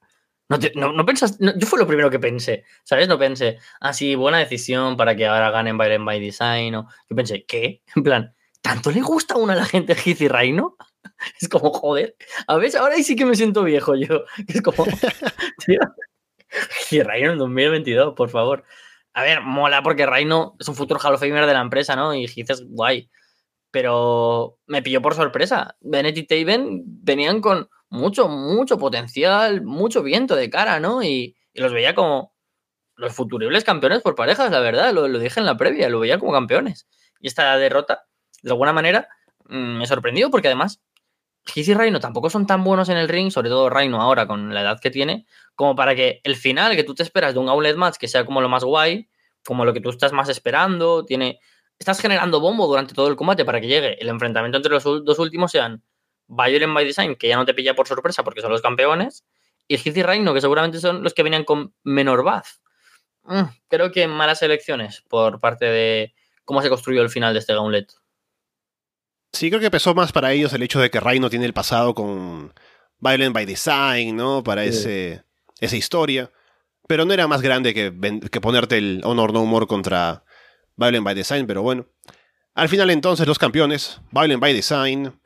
No, no, pensas, yo fue lo primero que pensé, ¿sabes? No pensé, ah, sí, buena decisión para que ahora ganen Byron by Design. O, yo pensé, ¿qué? En plan, ¿tanto le gusta a una a la gente Heath y Rhino? Es como, joder, a ver, ahora sí que me siento viejo yo. Es como, y Reino en 2022, por favor. A ver, mola porque Reino es un futuro Hall of Famer de la empresa, ¿no? Y dices, guay. Pero me pilló por sorpresa. Bennett y Taven venían con mucho, mucho potencial, mucho viento de cara, ¿no? Y, los veía como los futuribles campeones por parejas, la verdad. Lo, lo, dije en la previa, lo veía como campeones. Y esta derrota, de alguna manera, mm, me sorprendió porque además Heath y Reino tampoco son tan buenos en el ring, sobre todo Reino ahora con la edad que tiene, como para que el final que tú te esperas de un outlet match que sea como lo más guay, como lo que tú estás más esperando, tiene estás generando bombo durante todo el combate para que llegue el enfrentamiento entre los dos últimos sean Violent by Design, que ya no te pilla por sorpresa porque son los campeones, y Heath y Reino, que seguramente son los que venían con menor baz. Mm, creo que malas elecciones por parte de cómo se construyó el final de este gauntlet. Sí, creo que pesó más para ellos el hecho de que Reino tiene el pasado con Violent by Design, ¿no? Para ese, esa historia. Pero no era más grande que, que ponerte el Honor No More contra Violent by Design, pero bueno. Al final entonces los campeones, Violent by Design,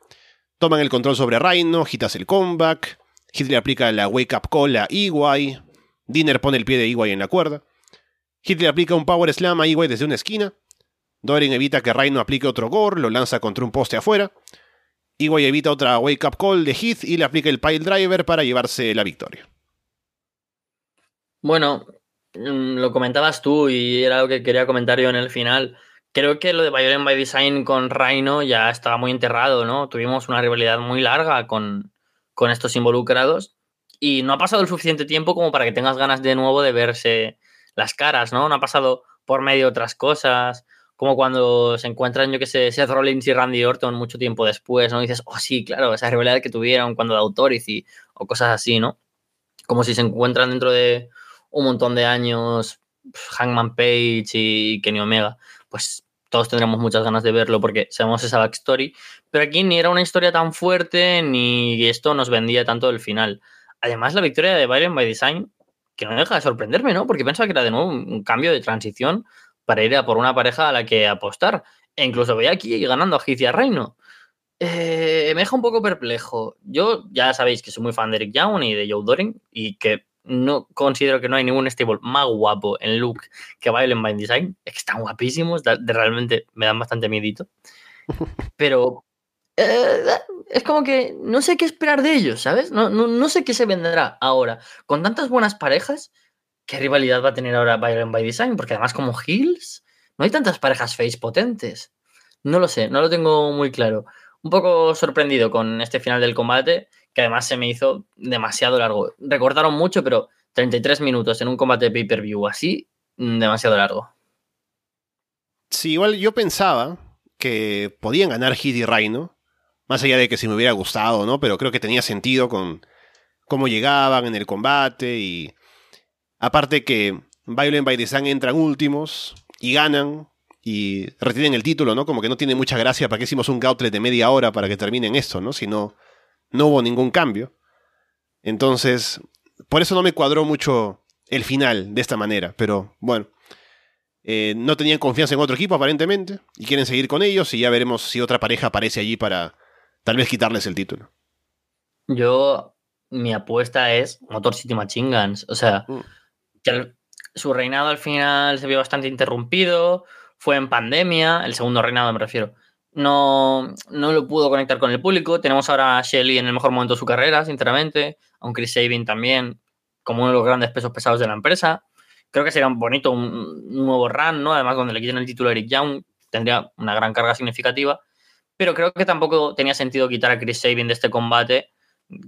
toman el control sobre Rhino, Hitas el comeback, Hit le aplica la Wake Up Call a Iwai, Dinner pone el pie de Iwai en la cuerda, Hit le aplica un Power Slam a Iwai desde una esquina, Dorin evita que Rhino aplique otro gore, lo lanza contra un poste afuera, Iwai evita otra Wake Up Call de Heath y le aplica el Pile Driver para llevarse la victoria. Bueno, mm, lo comentabas tú y era lo que quería comentar yo en el final. Creo que lo de Violent by Design con Rhino ya estaba muy enterrado, ¿no? Tuvimos una rivalidad muy larga con, con estos involucrados y no ha pasado el suficiente tiempo como para que tengas ganas de nuevo de verse las caras, ¿no? No ha pasado por medio otras cosas, como cuando se encuentran, yo que sé, Seth Rollins y Randy Orton mucho tiempo después, ¿no? Y dices, oh, sí, claro, esa rivalidad que tuvieron cuando de Authority o cosas así, ¿no? Como si se encuentran dentro de un montón de años Hangman Page y Kenny Omega. Pues todos tendremos muchas ganas de verlo porque sabemos esa backstory. Pero aquí ni era una historia tan fuerte ni esto nos vendía tanto el final. Además, la victoria de Byron by Design, que no deja de sorprenderme, ¿no? Porque pensaba que era de nuevo un cambio de transición para ir a por una pareja a la que apostar. E incluso veía aquí ganando a Heath y a Reino. Eh, me deja un poco perplejo. Yo ya sabéis que soy muy fan de Eric Young y de Joe Doring y que no considero que no hay ningún stable más guapo en look que Violent by Design. Es que están guapísimos, de, realmente me dan bastante miedito. Pero eh, es como que no sé qué esperar de ellos, ¿sabes? No, no, no, sé qué se vendrá ahora. Con tantas buenas parejas, ¿qué rivalidad va a tener ahora Violent by Design? Porque además como Hills, no hay tantas parejas face potentes. No lo sé, no lo tengo muy claro. Un poco sorprendido con este final del combate que además se me hizo demasiado largo. Recortaron mucho, pero 33 minutos en un combate de pay-per-view así, demasiado largo. Sí, igual yo pensaba que podían ganar Hit y Rhino, más allá de que si me hubiera gustado, ¿no? Pero creo que tenía sentido con cómo llegaban en el combate y aparte que Violent by Design entran últimos y ganan y retienen el título, ¿no? Como que no tiene mucha gracia para que hicimos un gauntlet de media hora para que terminen esto, ¿no? Si no, no hubo ningún cambio. Entonces, por eso no me cuadró mucho el final de esta manera, pero bueno. Eh, no tenían confianza en otro equipo aparentemente y quieren seguir con ellos y ya veremos si otra pareja aparece allí para tal vez quitarles el título. Yo, mi apuesta es Motor City Machine Guns. O sea, mm. Su reinado al final se vio bastante interrumpido, fue en pandemia, el segundo reinado me refiero, no, no lo pudo conectar con el público. Tenemos ahora a Shelly en el mejor momento de su carrera, sinceramente, a un Chris Sabin también como uno de los grandes pesos pesados de la empresa. Creo que sería un bonito un, nuevo run, ¿no? Además, cuando le quiten el título a Eric Young, tendría una gran carga significativa. Pero creo que tampoco tenía sentido quitar a Chris Sabin de este combate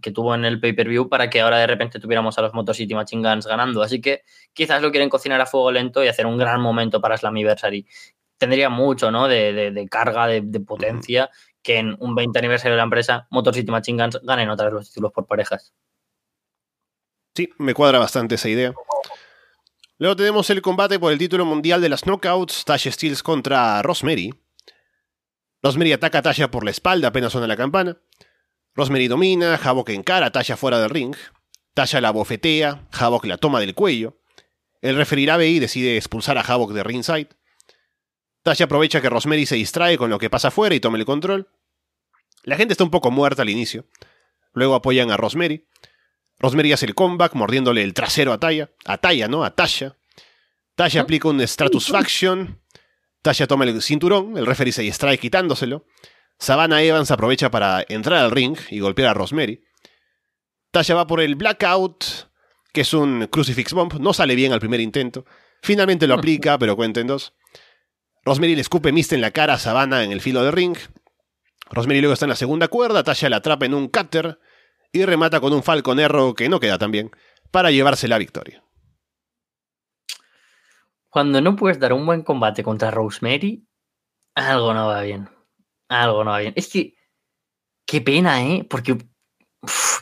que tuvo en el pay-per-view para que ahora de repente tuviéramos a los Motor City Machine Guns ganando. Así que quizás lo quieren cocinar a fuego lento y hacer un gran momento para Slammiversary tendría mucho, ¿no? De, carga, de, potencia, que en un 20 aniversario de la empresa, Motor City Machine Guns ganen otra vez los títulos por parejas. Sí, me cuadra bastante esa idea. Luego tenemos el combate por el título mundial de las knockouts, Tasha Steels contra Rosemary. Rosemary ataca a Tasha por la espalda apenas suena la campana. Rosemary domina, Havok encara a Tasha fuera del ring. Tasha la bofetea, Havok la toma del cuello. El referirá y decide expulsar a Havok de ringside. Tasha aprovecha que Rosemary se distrae con lo que pasa afuera y toma el control. La gente está un poco muerta al inicio. Luego apoyan a Rosemary. Rosemary hace el comeback mordiéndole el trasero a Taya. A Taya, ¿no? A Tasha. Tasha aplica un Stratusfaction. Tasha toma el cinturón. El referee se distrae quitándoselo. Savannah Evans aprovecha para entrar al ring y golpear a Rosemary. Tasha va por el Blackout, que es un Crucifix Bomb. No sale bien al primer intento. Finalmente lo aplica, pero cuenta en dos. Rosemary le escupe mist en la cara a Savannah en el filo de ring. Rosemary luego está en la segunda cuerda, Tasha la atrapa en un cutter y remata con un Falcon Erro que no queda tan bien para llevarse la victoria. Cuando no puedes dar un buen combate contra Rosemary, algo no va bien. Algo no va bien. Es que, qué pena, ¿eh? Porque,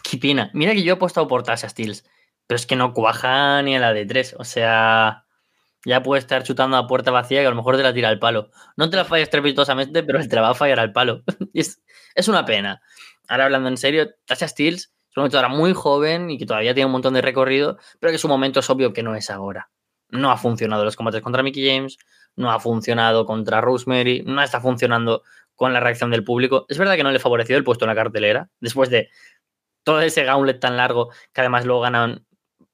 qué pena. Mira que yo he apostado por Tasha Steels, pero es que no cuaja ni a la de tres. O sea, ya puede estar chutando a puerta vacía y a lo mejor te la tira al palo. No te la falles estrepitosamente, pero te la va a fallar al palo. es, es, una pena. Ahora hablando en serio, Tasha Steels es una luchadora muy joven y que todavía tiene un montón de recorrido, pero que su momento es obvio que no es ahora. No ha funcionado los combates contra Mickey James, no ha funcionado contra Rosemary, no está funcionando con la reacción del público. Es verdad que no le favoreció el puesto en la cartelera, después de todo ese gauntlet tan largo que además luego ganan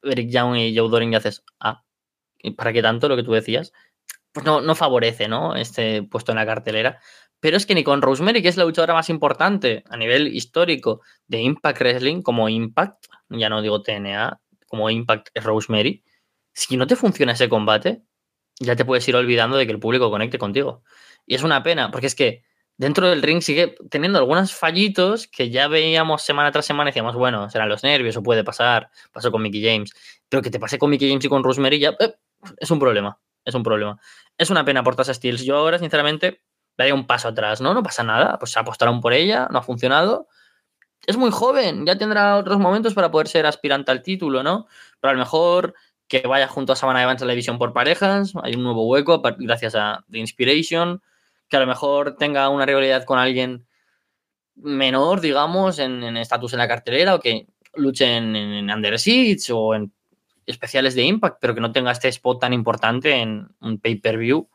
Eric Young y Joe Doring y haces, ah, ¿para qué tanto lo que tú decías? Pues no, no favorece, ¿no? Este puesto en la cartelera. Pero es que ni con Rosemary, que es la luchadora más importante a nivel histórico de Impact Wrestling, como Impact, ya no digo TNA, como Impact Rosemary, si no te funciona ese combate, ya te puedes ir olvidando de que el público conecte contigo. Y es una pena, porque es que dentro del ring sigue teniendo algunos fallitos que ya veíamos semana tras semana y decíamos, bueno, serán los nervios o puede pasar, pasó con Mickey James, pero que te pase con Mickey James y con Rosemary ya eh, es un problema. es un problema. Es una pena por Tasha Steels. Yo ahora, sinceramente, daría un paso atrás, ¿no? No pasa nada, pues se apostaron por ella, no ha funcionado. Es muy joven, ya tendrá otros momentos para poder ser aspirante al título, ¿no? Pero a lo mejor que vaya junto a Savannah Evans en la división por parejas, hay un nuevo hueco gracias a The Inspiration, que a lo mejor tenga una rivalidad con alguien menor, digamos, en estatus en, la cartelera o que luche en, en Under Siege o en especiales de Impact, pero que no tenga este spot tan importante en un pay-per-view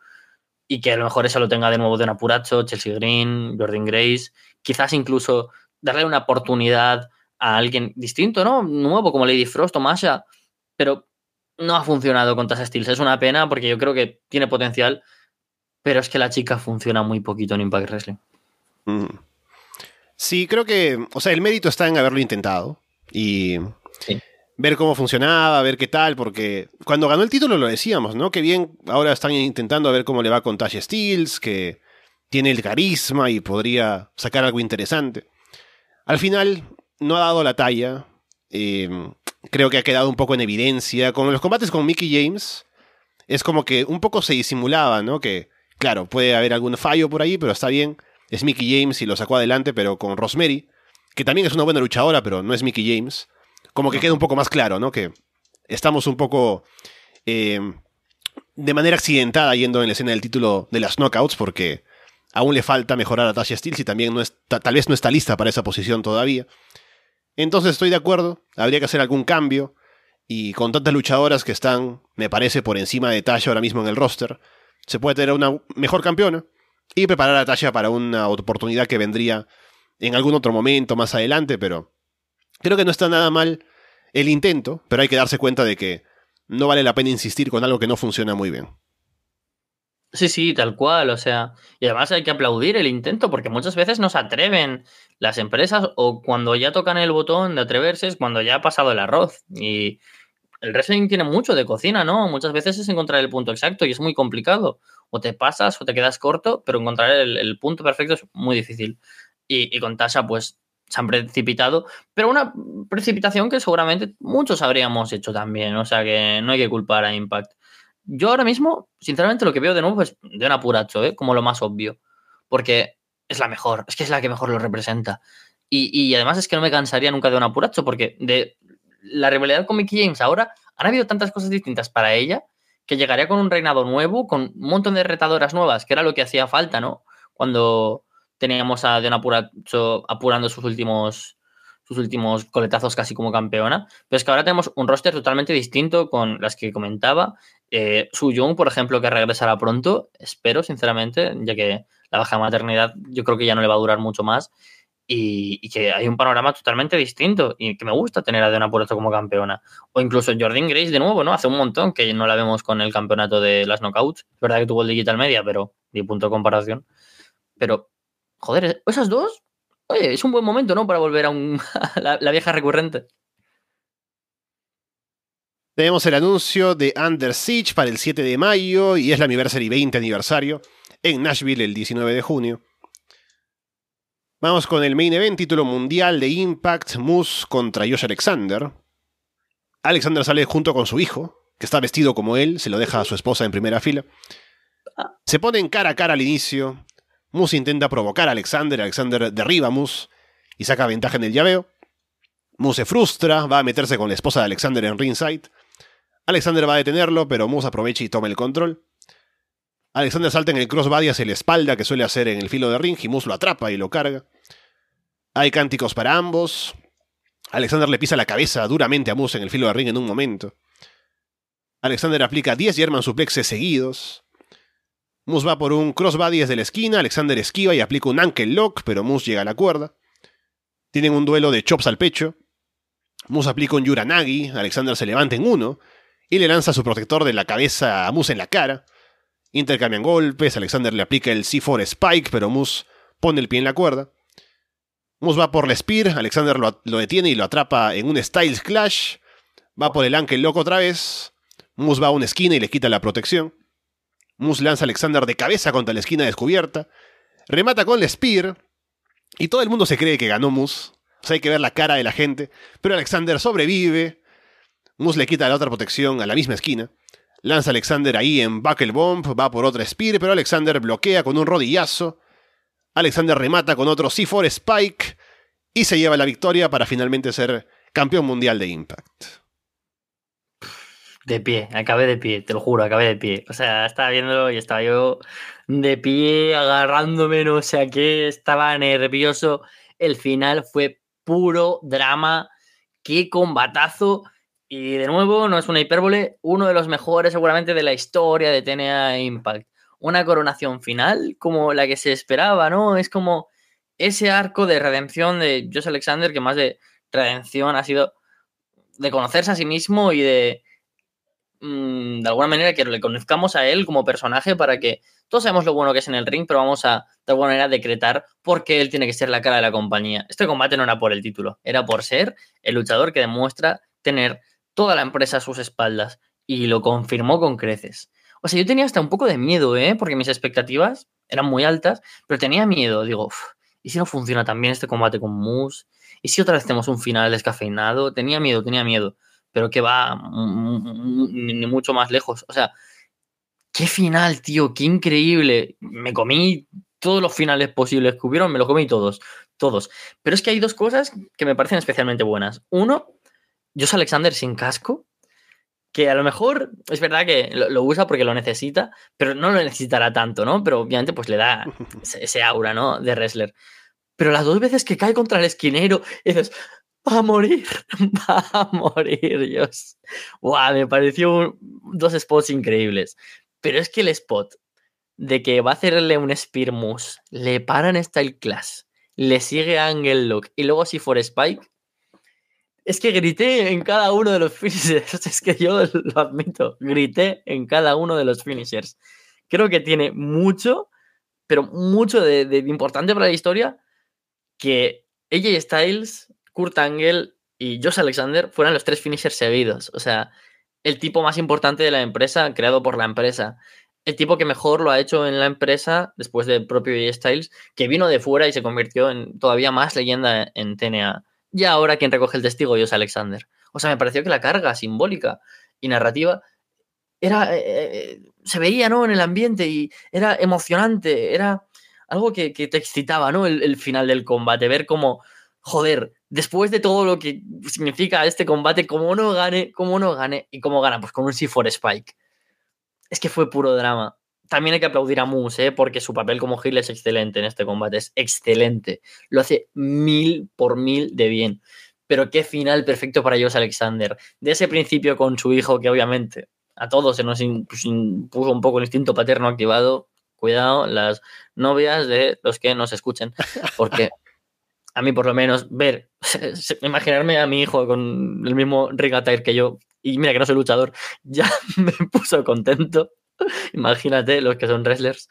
y que a lo mejor eso lo tenga de nuevo de un apuracho, Chelsea Green, Jordan Grace, quizás incluso darle una oportunidad a alguien distinto, ¿no? Nuevo como Lady Frost o Masha, pero no ha funcionado con Tasha Steels. Es una pena porque yo creo que tiene potencial, pero es que la chica funciona muy poquito en Impact Wrestling. Mm. Sí, creo que, o sea, el mérito está en haberlo intentado y ver cómo funcionaba, ver qué tal, porque cuando ganó el título lo decíamos, ¿no? Que bien, ahora están intentando ver cómo le va con Tasha Steels, que tiene el carisma y podría sacar algo interesante. Al final, no ha dado la talla. Em, creo que ha quedado un poco en evidencia. Con los combates con Mickey James, es como que un poco se disimulaba, ¿no? Que, claro, puede haber algún fallo por ahí, pero está bien. Es Mickey James y lo sacó adelante, pero con Rosemary, que también es una buena luchadora, pero no es Mickey James como que queda un poco más claro, ¿no? Que estamos un poco eh, de manera accidentada yendo en la escena del título de las knockouts porque aún le falta mejorar a Tasha Steele y también tal vez no está lista para esa posición todavía. Entonces estoy de acuerdo, habría que hacer algún cambio y con tantas luchadoras que están, me parece, por encima de Tasha ahora mismo en el roster, se puede tener una mejor campeona y preparar a Tasha para una oportunidad que vendría en algún otro momento más adelante, pero Creo que no está nada mal el intento, pero hay que darse cuenta de que no vale la pena insistir con algo que no funciona muy bien. Sí, sí, tal cual, o sea, y además hay que aplaudir el intento porque muchas veces no se atreven las empresas o cuando ya tocan el botón de atreverse es cuando ya ha pasado el arroz y el wrestling tiene mucho de cocina, ¿no? Muchas veces es encontrar el punto exacto y es muy complicado. O te pasas o te quedas corto, pero encontrar el, punto perfecto es muy difícil. Y, y con Tasha, pues se han precipitado, pero una precipitación que seguramente muchos habríamos hecho también, o sea que no hay que culpar a Impact. Yo ahora mismo, sinceramente, lo que veo de nuevo es de un apuracho, ¿eh? como lo más obvio, porque es la mejor, es que es la que mejor lo representa. Y, además es que no me cansaría nunca de un apuracho, porque de la rivalidad con Mickey James ahora han habido tantas cosas distintas para ella que llegaría con un reinado nuevo, con un montón de retadoras nuevas, que era lo que hacía falta, ¿no? Cuando, teníamos a Diana apurando sus últimos sus últimos coletazos casi como campeona, pero es que ahora tenemos un roster totalmente distinto con las que comentaba. Eh, Su Jung, por ejemplo, que regresará pronto, espero, sinceramente, ya que la baja maternidad yo creo que ya no le va a durar mucho más y, que hay un panorama totalmente distinto y que me gusta tener a Diana Purazo como campeona. O incluso Jordan Grace de nuevo, ¿no? Hace un montón que no la vemos con el campeonato de las knockouts. Es verdad que tuvo el Digital Media, pero ni punto de comparación. Pero Joder, esas dos, oye, es un buen momento, ¿no? Para volver a, un, la, vieja recurrente. Tenemos el anuncio de Under Siege para el 7 de mayo y es la Anniversary 20 aniversario en Nashville el 19 de junio. Vamos con el main event, título mundial de Impact, Moose contra Josh Alexander. Alexander sale junto con su hijo, que está vestido como él, se lo deja a su esposa en primera fila. Se ponen cara a cara al inicio, Moose intenta provocar a Alexander, Alexander derriba a Moose y saca ventaja en el llaveo. Moose se frustra, va a meterse con la esposa de Alexander en ringside. Alexander va a detenerlo, pero Moose aprovecha y toma el control. Alexander salta en el crossbody hacia la espalda que suele hacer en el filo de ring Moose lo atrapa y lo carga. Hay cánticos para ambos. Alexander le pisa la cabeza duramente a Moose en el filo de ring en un momento. Alexander aplica 10 German suplexes seguidos. Moose va por un crossbody desde la esquina, Alexander esquiva y aplica un ankle lock, pero Moose llega a la cuerda. Tienen un duelo de chops al pecho. Moose aplica un Yuranagi, Alexander se levanta en uno y le lanza su protector de la cabeza a Moose en la cara. Intercambian golpes, Alexander le aplica el C4 Spike, pero Moose pone el pie en la cuerda. Moose va por la Spear, Alexander lo, detiene y lo atrapa en un Styles Clash. Va por el Ankle Lock otra vez. Moose va a una esquina y le quita la protección. Moose lanza a Alexander de cabeza contra la esquina descubierta. Remata con el Spear. Y todo el mundo se cree que ganó Moose. Hay que ver la cara de la gente. Pero Alexander sobrevive. Moose le quita la otra protección a la misma esquina. Lanza Alexander ahí en Buckle Bomb, va por otra Spear, pero Alexander bloquea con un rodillazo. Alexander remata con otro C4 Spike y se lleva la victoria para finalmente ser campeón mundial de Impact. De pie, acabé de pie, te lo juro, acabé de pie. O sea, estaba viéndolo y estaba yo de pie, agarrándome, no sé a qué, estaba nervioso. El final fue puro drama. Qué combatazo. Y de nuevo, no es una hipérbole, uno de los mejores seguramente de la historia de TNA Impact. Una coronación final como la que se esperaba, ¿no? Es como ese arco de redención de Josh Alexander, que más de redención ha sido de conocerse a sí mismo y de, mm, de alguna manera, que le conozcamos a él como personaje para que todos sabemos lo bueno que es en el ring, pero vamos a, de alguna manera, decretar por qué él tiene que ser la cara de la compañía. Este combate no era por el título, era por ser el luchador que demuestra tener toda la empresa a sus espaldas y lo confirmó con creces. O sea, yo tenía hasta un poco de miedo, ¿eh? Porque mis expectativas eran muy altas, pero tenía miedo. Digo, ¿y si no funciona también este combate con Moose? ¿Y si otra vez tenemos un final descafeinado? Tenía miedo, tenía miedo. Pero que va ni mucho más lejos. O sea, qué final, tío, qué increíble. Me comí todos los finales posibles que hubieron, me los comí todos, todos. Pero es que hay dos cosas que me parecen especialmente buenas. Uno, Josh Alexander sin casco, que a lo mejor es verdad que lo, usa porque lo necesita, pero no lo necesitará tanto, ¿no? Pero obviamente pues le da ese, aura, ¿no? De wrestler. Pero las dos veces que cae contra el esquinero, dices, va a morir, va a morir, Dios. Wow, me pareció dos spots increíbles. Pero es que el spot de que va a hacerle un Spear Moose, le paran Style Class, le sigue Angle Lock y luego si for Spike, es que grité en cada uno de los finishers. Es que yo lo admito. Grité en cada uno de los finishers. Creo que tiene mucho, pero mucho de, importante para la historia que AJ Styles, Kurt Angle y Josh Alexander fueran los tres finishers seguidos. O sea, el tipo más importante de la empresa, creado por la empresa. El tipo que mejor lo ha hecho en la empresa después del propio AJ Styles, que vino de fuera y se convirtió en todavía más leyenda en TNA. Y ahora quien recoge el testigo es Alexander. O sea, me pareció que la carga simbólica y narrativa era. Eh, eh, se veía, ¿no? En el ambiente y era emocionante. Era algo que, te excitaba, ¿no? El, final del combate. Ver cómo. Joder, después de todo lo que significa este combate, cómo no gane, cómo no gane y cómo gana, pues con un C4 Spike. Es que fue puro drama también hay que aplaudir a Moose, ¿eh? porque su papel como Hill es excelente en este combate, es excelente. Lo hace mil por mil de bien. Pero qué final perfecto para Josh Alexander. De ese principio con su hijo, que obviamente a todos se nos pues, puso un poco el instinto paterno activado. Cuidado, las novias de los que nos escuchen, porque a mí por lo menos ver, imaginarme a mi hijo con el mismo ring que yo, y mira que no soy luchador, ya me puso contento. Imagínate los que son wrestlers.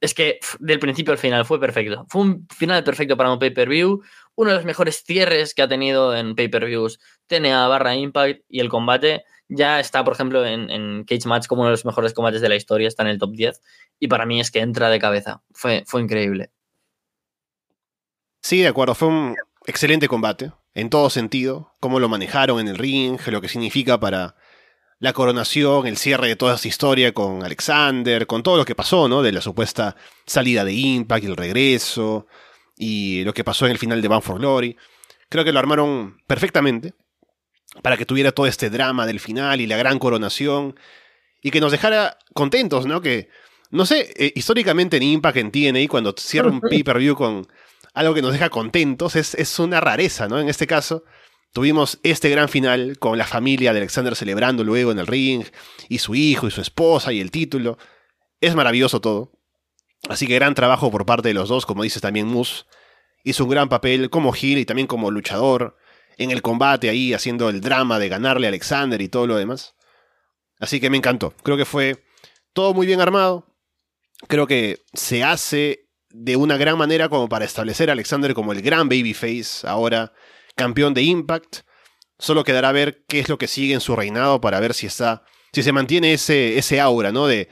Es que del principio al final fue perfecto. Fue un final perfecto para un pay-per-view. Uno de los mejores cierres que ha tenido en pay-per-views TNA barra Impact y el combate ya está, por ejemplo, en, Cage Match como uno de los mejores combates de la historia. Está en el top 10. Y para mí es que entra de cabeza. Fue, fue increíble. Sí, de acuerdo. Fue un excelente combate. En todo sentido. Cómo lo manejaron en el ring, lo que significa para la coronación, el cierre de toda esa historia con Alexander, con todo lo que pasó, ¿no? De la supuesta salida de Impact y el regreso, y lo que pasó en el final de Bound for Glory. Creo que lo armaron perfectamente para que tuviera todo este drama del final y la gran coronación, y que nos dejara contentos, ¿no? Que, no sé, eh, históricamente en Impact, en TNA, cuando cierra un pay-per-view con algo que nos deja contentos, es, es una rareza, ¿no? En este caso Tuvimos este gran final con la familia de Alexander celebrando luego en el ring, y su hijo y su esposa y el título. Es maravilloso todo. Así que gran trabajo por parte de los dos, como dices también Moose. Hizo un gran papel como Gil y también como luchador en el combate ahí, haciendo el drama de ganarle a Alexander y todo lo demás. Así que me encantó. Creo que fue todo muy bien armado. Creo que se hace de una gran manera como para establecer a Alexander como el gran babyface ahora campeón de Impact. Solo quedará ver qué es lo que sigue en su reinado para ver si está. si se mantiene ese, ese aura, ¿no? De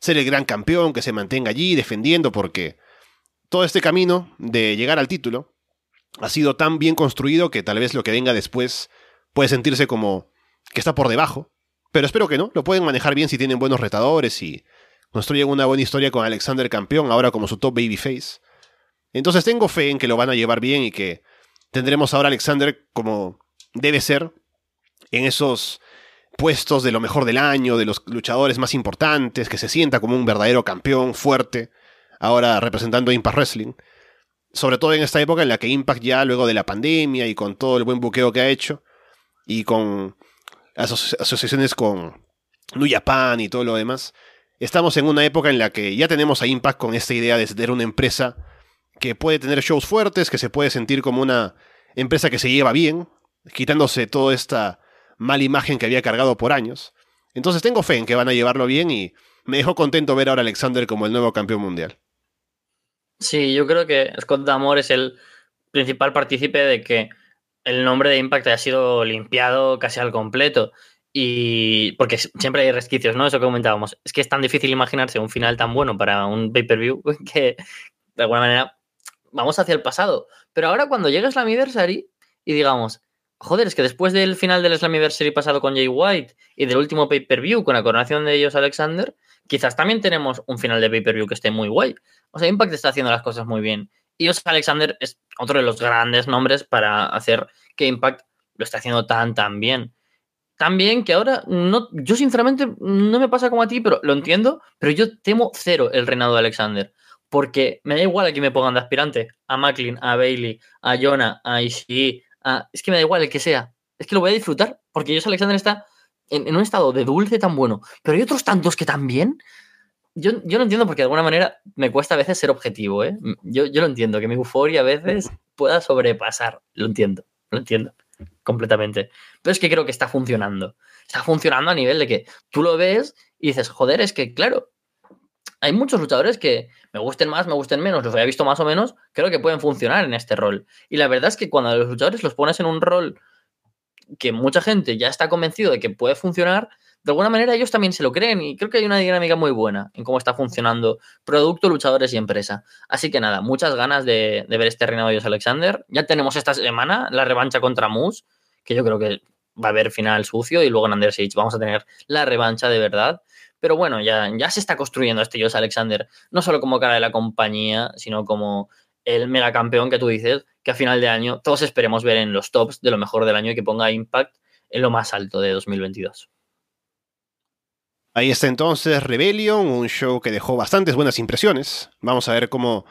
ser el gran campeón, que se mantenga allí defendiendo, porque todo este camino de llegar al título ha sido tan bien construido que tal vez lo que venga después puede sentirse como que está por debajo. pero espero que no, lo pueden manejar bien si tienen buenos retadores y construyen una buena historia con Alexander campeón, ahora como su top babyface. Entonces tengo fe en que lo van a llevar bien y que tendremos ahora a Alexander como debe ser en esos puestos de lo mejor del año, de los luchadores más importantes, que se sienta como un verdadero campeón fuerte, ahora representando Impact Wrestling. Sobre todo en esta época en la que Impact ya luego de la pandemia y con todo el buen buqueo que ha hecho, y con asociaciones con New Japan y todo lo demás, estamos en una época en la que ya tenemos a Impact con esta idea de ser una empresa que puede tener shows fuertes, que se puede sentir como una empresa que se lleva bien, quitándose toda esta mala imagen que había cargado por años. Entonces tengo fe en que van a llevarlo bien y me dejó contento ver ahora a Alexander como el nuevo campeón mundial. Sí, yo creo que Scott Damore es el principal partícipe de que el nombre de Impact haya sido limpiado casi al completo. Y porque siempre hay resquicios, ¿no? Eso que comentábamos. Es que es tan difícil imaginarse un final tan bueno para un pay-per-view que de alguna manera vamos hacia el pasado. Pero ahora cuando llega Slammiversary y digamos, joder, es que después del final del Slammiversary pasado con Jay White y del último pay-per-view con la coronación de ellos Alexander, quizás también tenemos un final de pay-per-view que esté muy guay. O sea, Impact está haciendo las cosas muy bien. Y Os Alexander es otro de los grandes nombres para hacer que Impact lo esté haciendo tan, tan bien. También que ahora, no, yo sinceramente no me pasa como a ti, pero lo entiendo, pero yo temo cero el reinado de Alexander porque me da igual a quién me pongan de aspirante, a Macklin, a Bailey, a Jonah, a Ishii, a... es que me da igual el que sea, es que lo voy a disfrutar, porque yo Alexander está en, un estado de dulce tan bueno, pero hay otros tantos que también, yo, yo no entiendo porque de alguna manera me cuesta a veces ser objetivo, ¿eh? yo, yo lo entiendo, que mi euforia a veces pueda sobrepasar, lo entiendo, lo entiendo completamente, pero es que creo que está funcionando, está funcionando a nivel de que tú lo ves y dices, joder, es que claro, hay muchos luchadores que me gusten más, me gusten menos, los había visto más o menos, creo que pueden funcionar en este rol. Y la verdad es que cuando los luchadores los pones en un rol que mucha gente ya está convencido de que puede funcionar, de alguna manera ellos también se lo creen y creo que hay una dinámica muy buena en cómo está funcionando producto, luchadores y empresa. Así que nada, muchas ganas de, ver este reinado de Dios Alexander. Ya tenemos esta semana la revancha contra Moose, que yo creo que va a haber final sucio y luego en Under vamos a tener la revancha de verdad. Pero bueno, ya, ya se está construyendo este Josh Alexander, no solo como cara de la compañía, sino como el megacampeón que tú dices, que a final de año todos esperemos ver en los tops de lo mejor del año y que ponga Impact en lo más alto de 2022. Ahí está entonces Rebellion, un show que dejó bastantes buenas impresiones. Vamos a ver cómo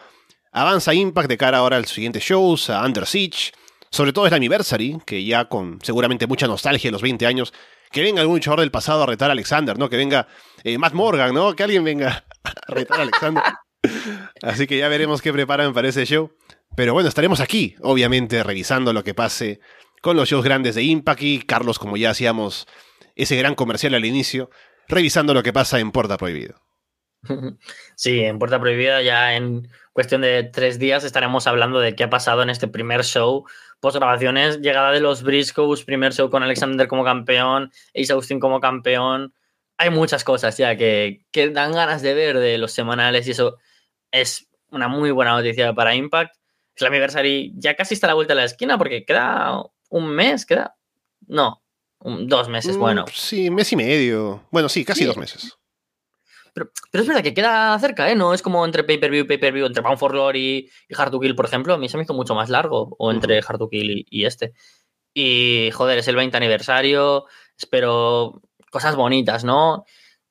avanza Impact de cara ahora al siguiente shows, a Under. Sobre todo es la Anniversary, que ya con seguramente mucha nostalgia de los 20 años que venga algún luchador del pasado a retar a Alexander, ¿no? Que venga eh, Matt Morgan, ¿no? Que alguien venga a retar a Alexander. Así que ya veremos qué preparan para ese show. Pero bueno, estaremos aquí, obviamente, revisando lo que pase con los shows grandes de Impact y Carlos, como ya hacíamos ese gran comercial al inicio, revisando lo que pasa en Puerta Prohibido. Sí, en Puerta Prohibida ya en cuestión de tres días estaremos hablando de qué ha pasado en este primer show post grabaciones, llegada de los Briscoes, primer show con Alexander como campeón, Ace Austin como campeón. Hay muchas cosas ya que, que dan ganas de ver de los semanales y eso es una muy buena noticia para Impact. Slammiversary ya casi está a la vuelta de la esquina porque queda un mes, queda. No, dos meses, mm, bueno. Sí, mes y medio. Bueno, sí, casi dos meses. Pero, es verdad que queda cerca, ¿eh? No es como entre pay-per-view y pay-per-view, entre Bound for Glory y Hard to Kill, por ejemplo. A mí se me hizo mucho más largo, o entre Hard to Kill y, este. Y, joder, es el 20 aniversario. Espero cosas bonitas, ¿no?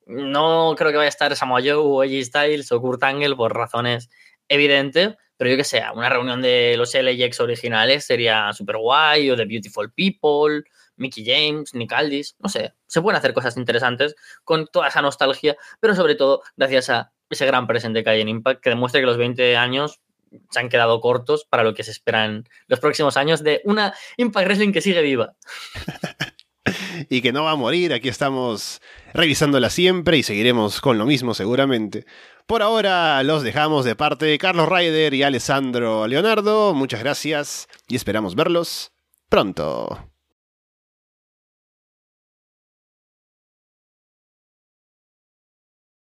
No creo que vaya a estar Samoa Joe o AJ Styles o Kurt Angle por razones evidentes, pero yo que sé, una reunión de los LAX originales sería super guay, o de Beautiful People, Mickey James, Nick Aldis, no sé, se pueden hacer cosas interesantes con toda esa nostalgia, pero sobre todo gracias a ese gran presente que hay en Impact, que demuestra que los 20 años se han quedado cortos para lo que se espera en los próximos años de una Impact Wrestling que sigue viva. y que no va a morir, aquí estamos revisándola siempre y seguiremos con lo mismo seguramente. Por ahora los dejamos de parte de Carlos Ryder y Alessandro Leonardo, muchas gracias y esperamos verlos pronto.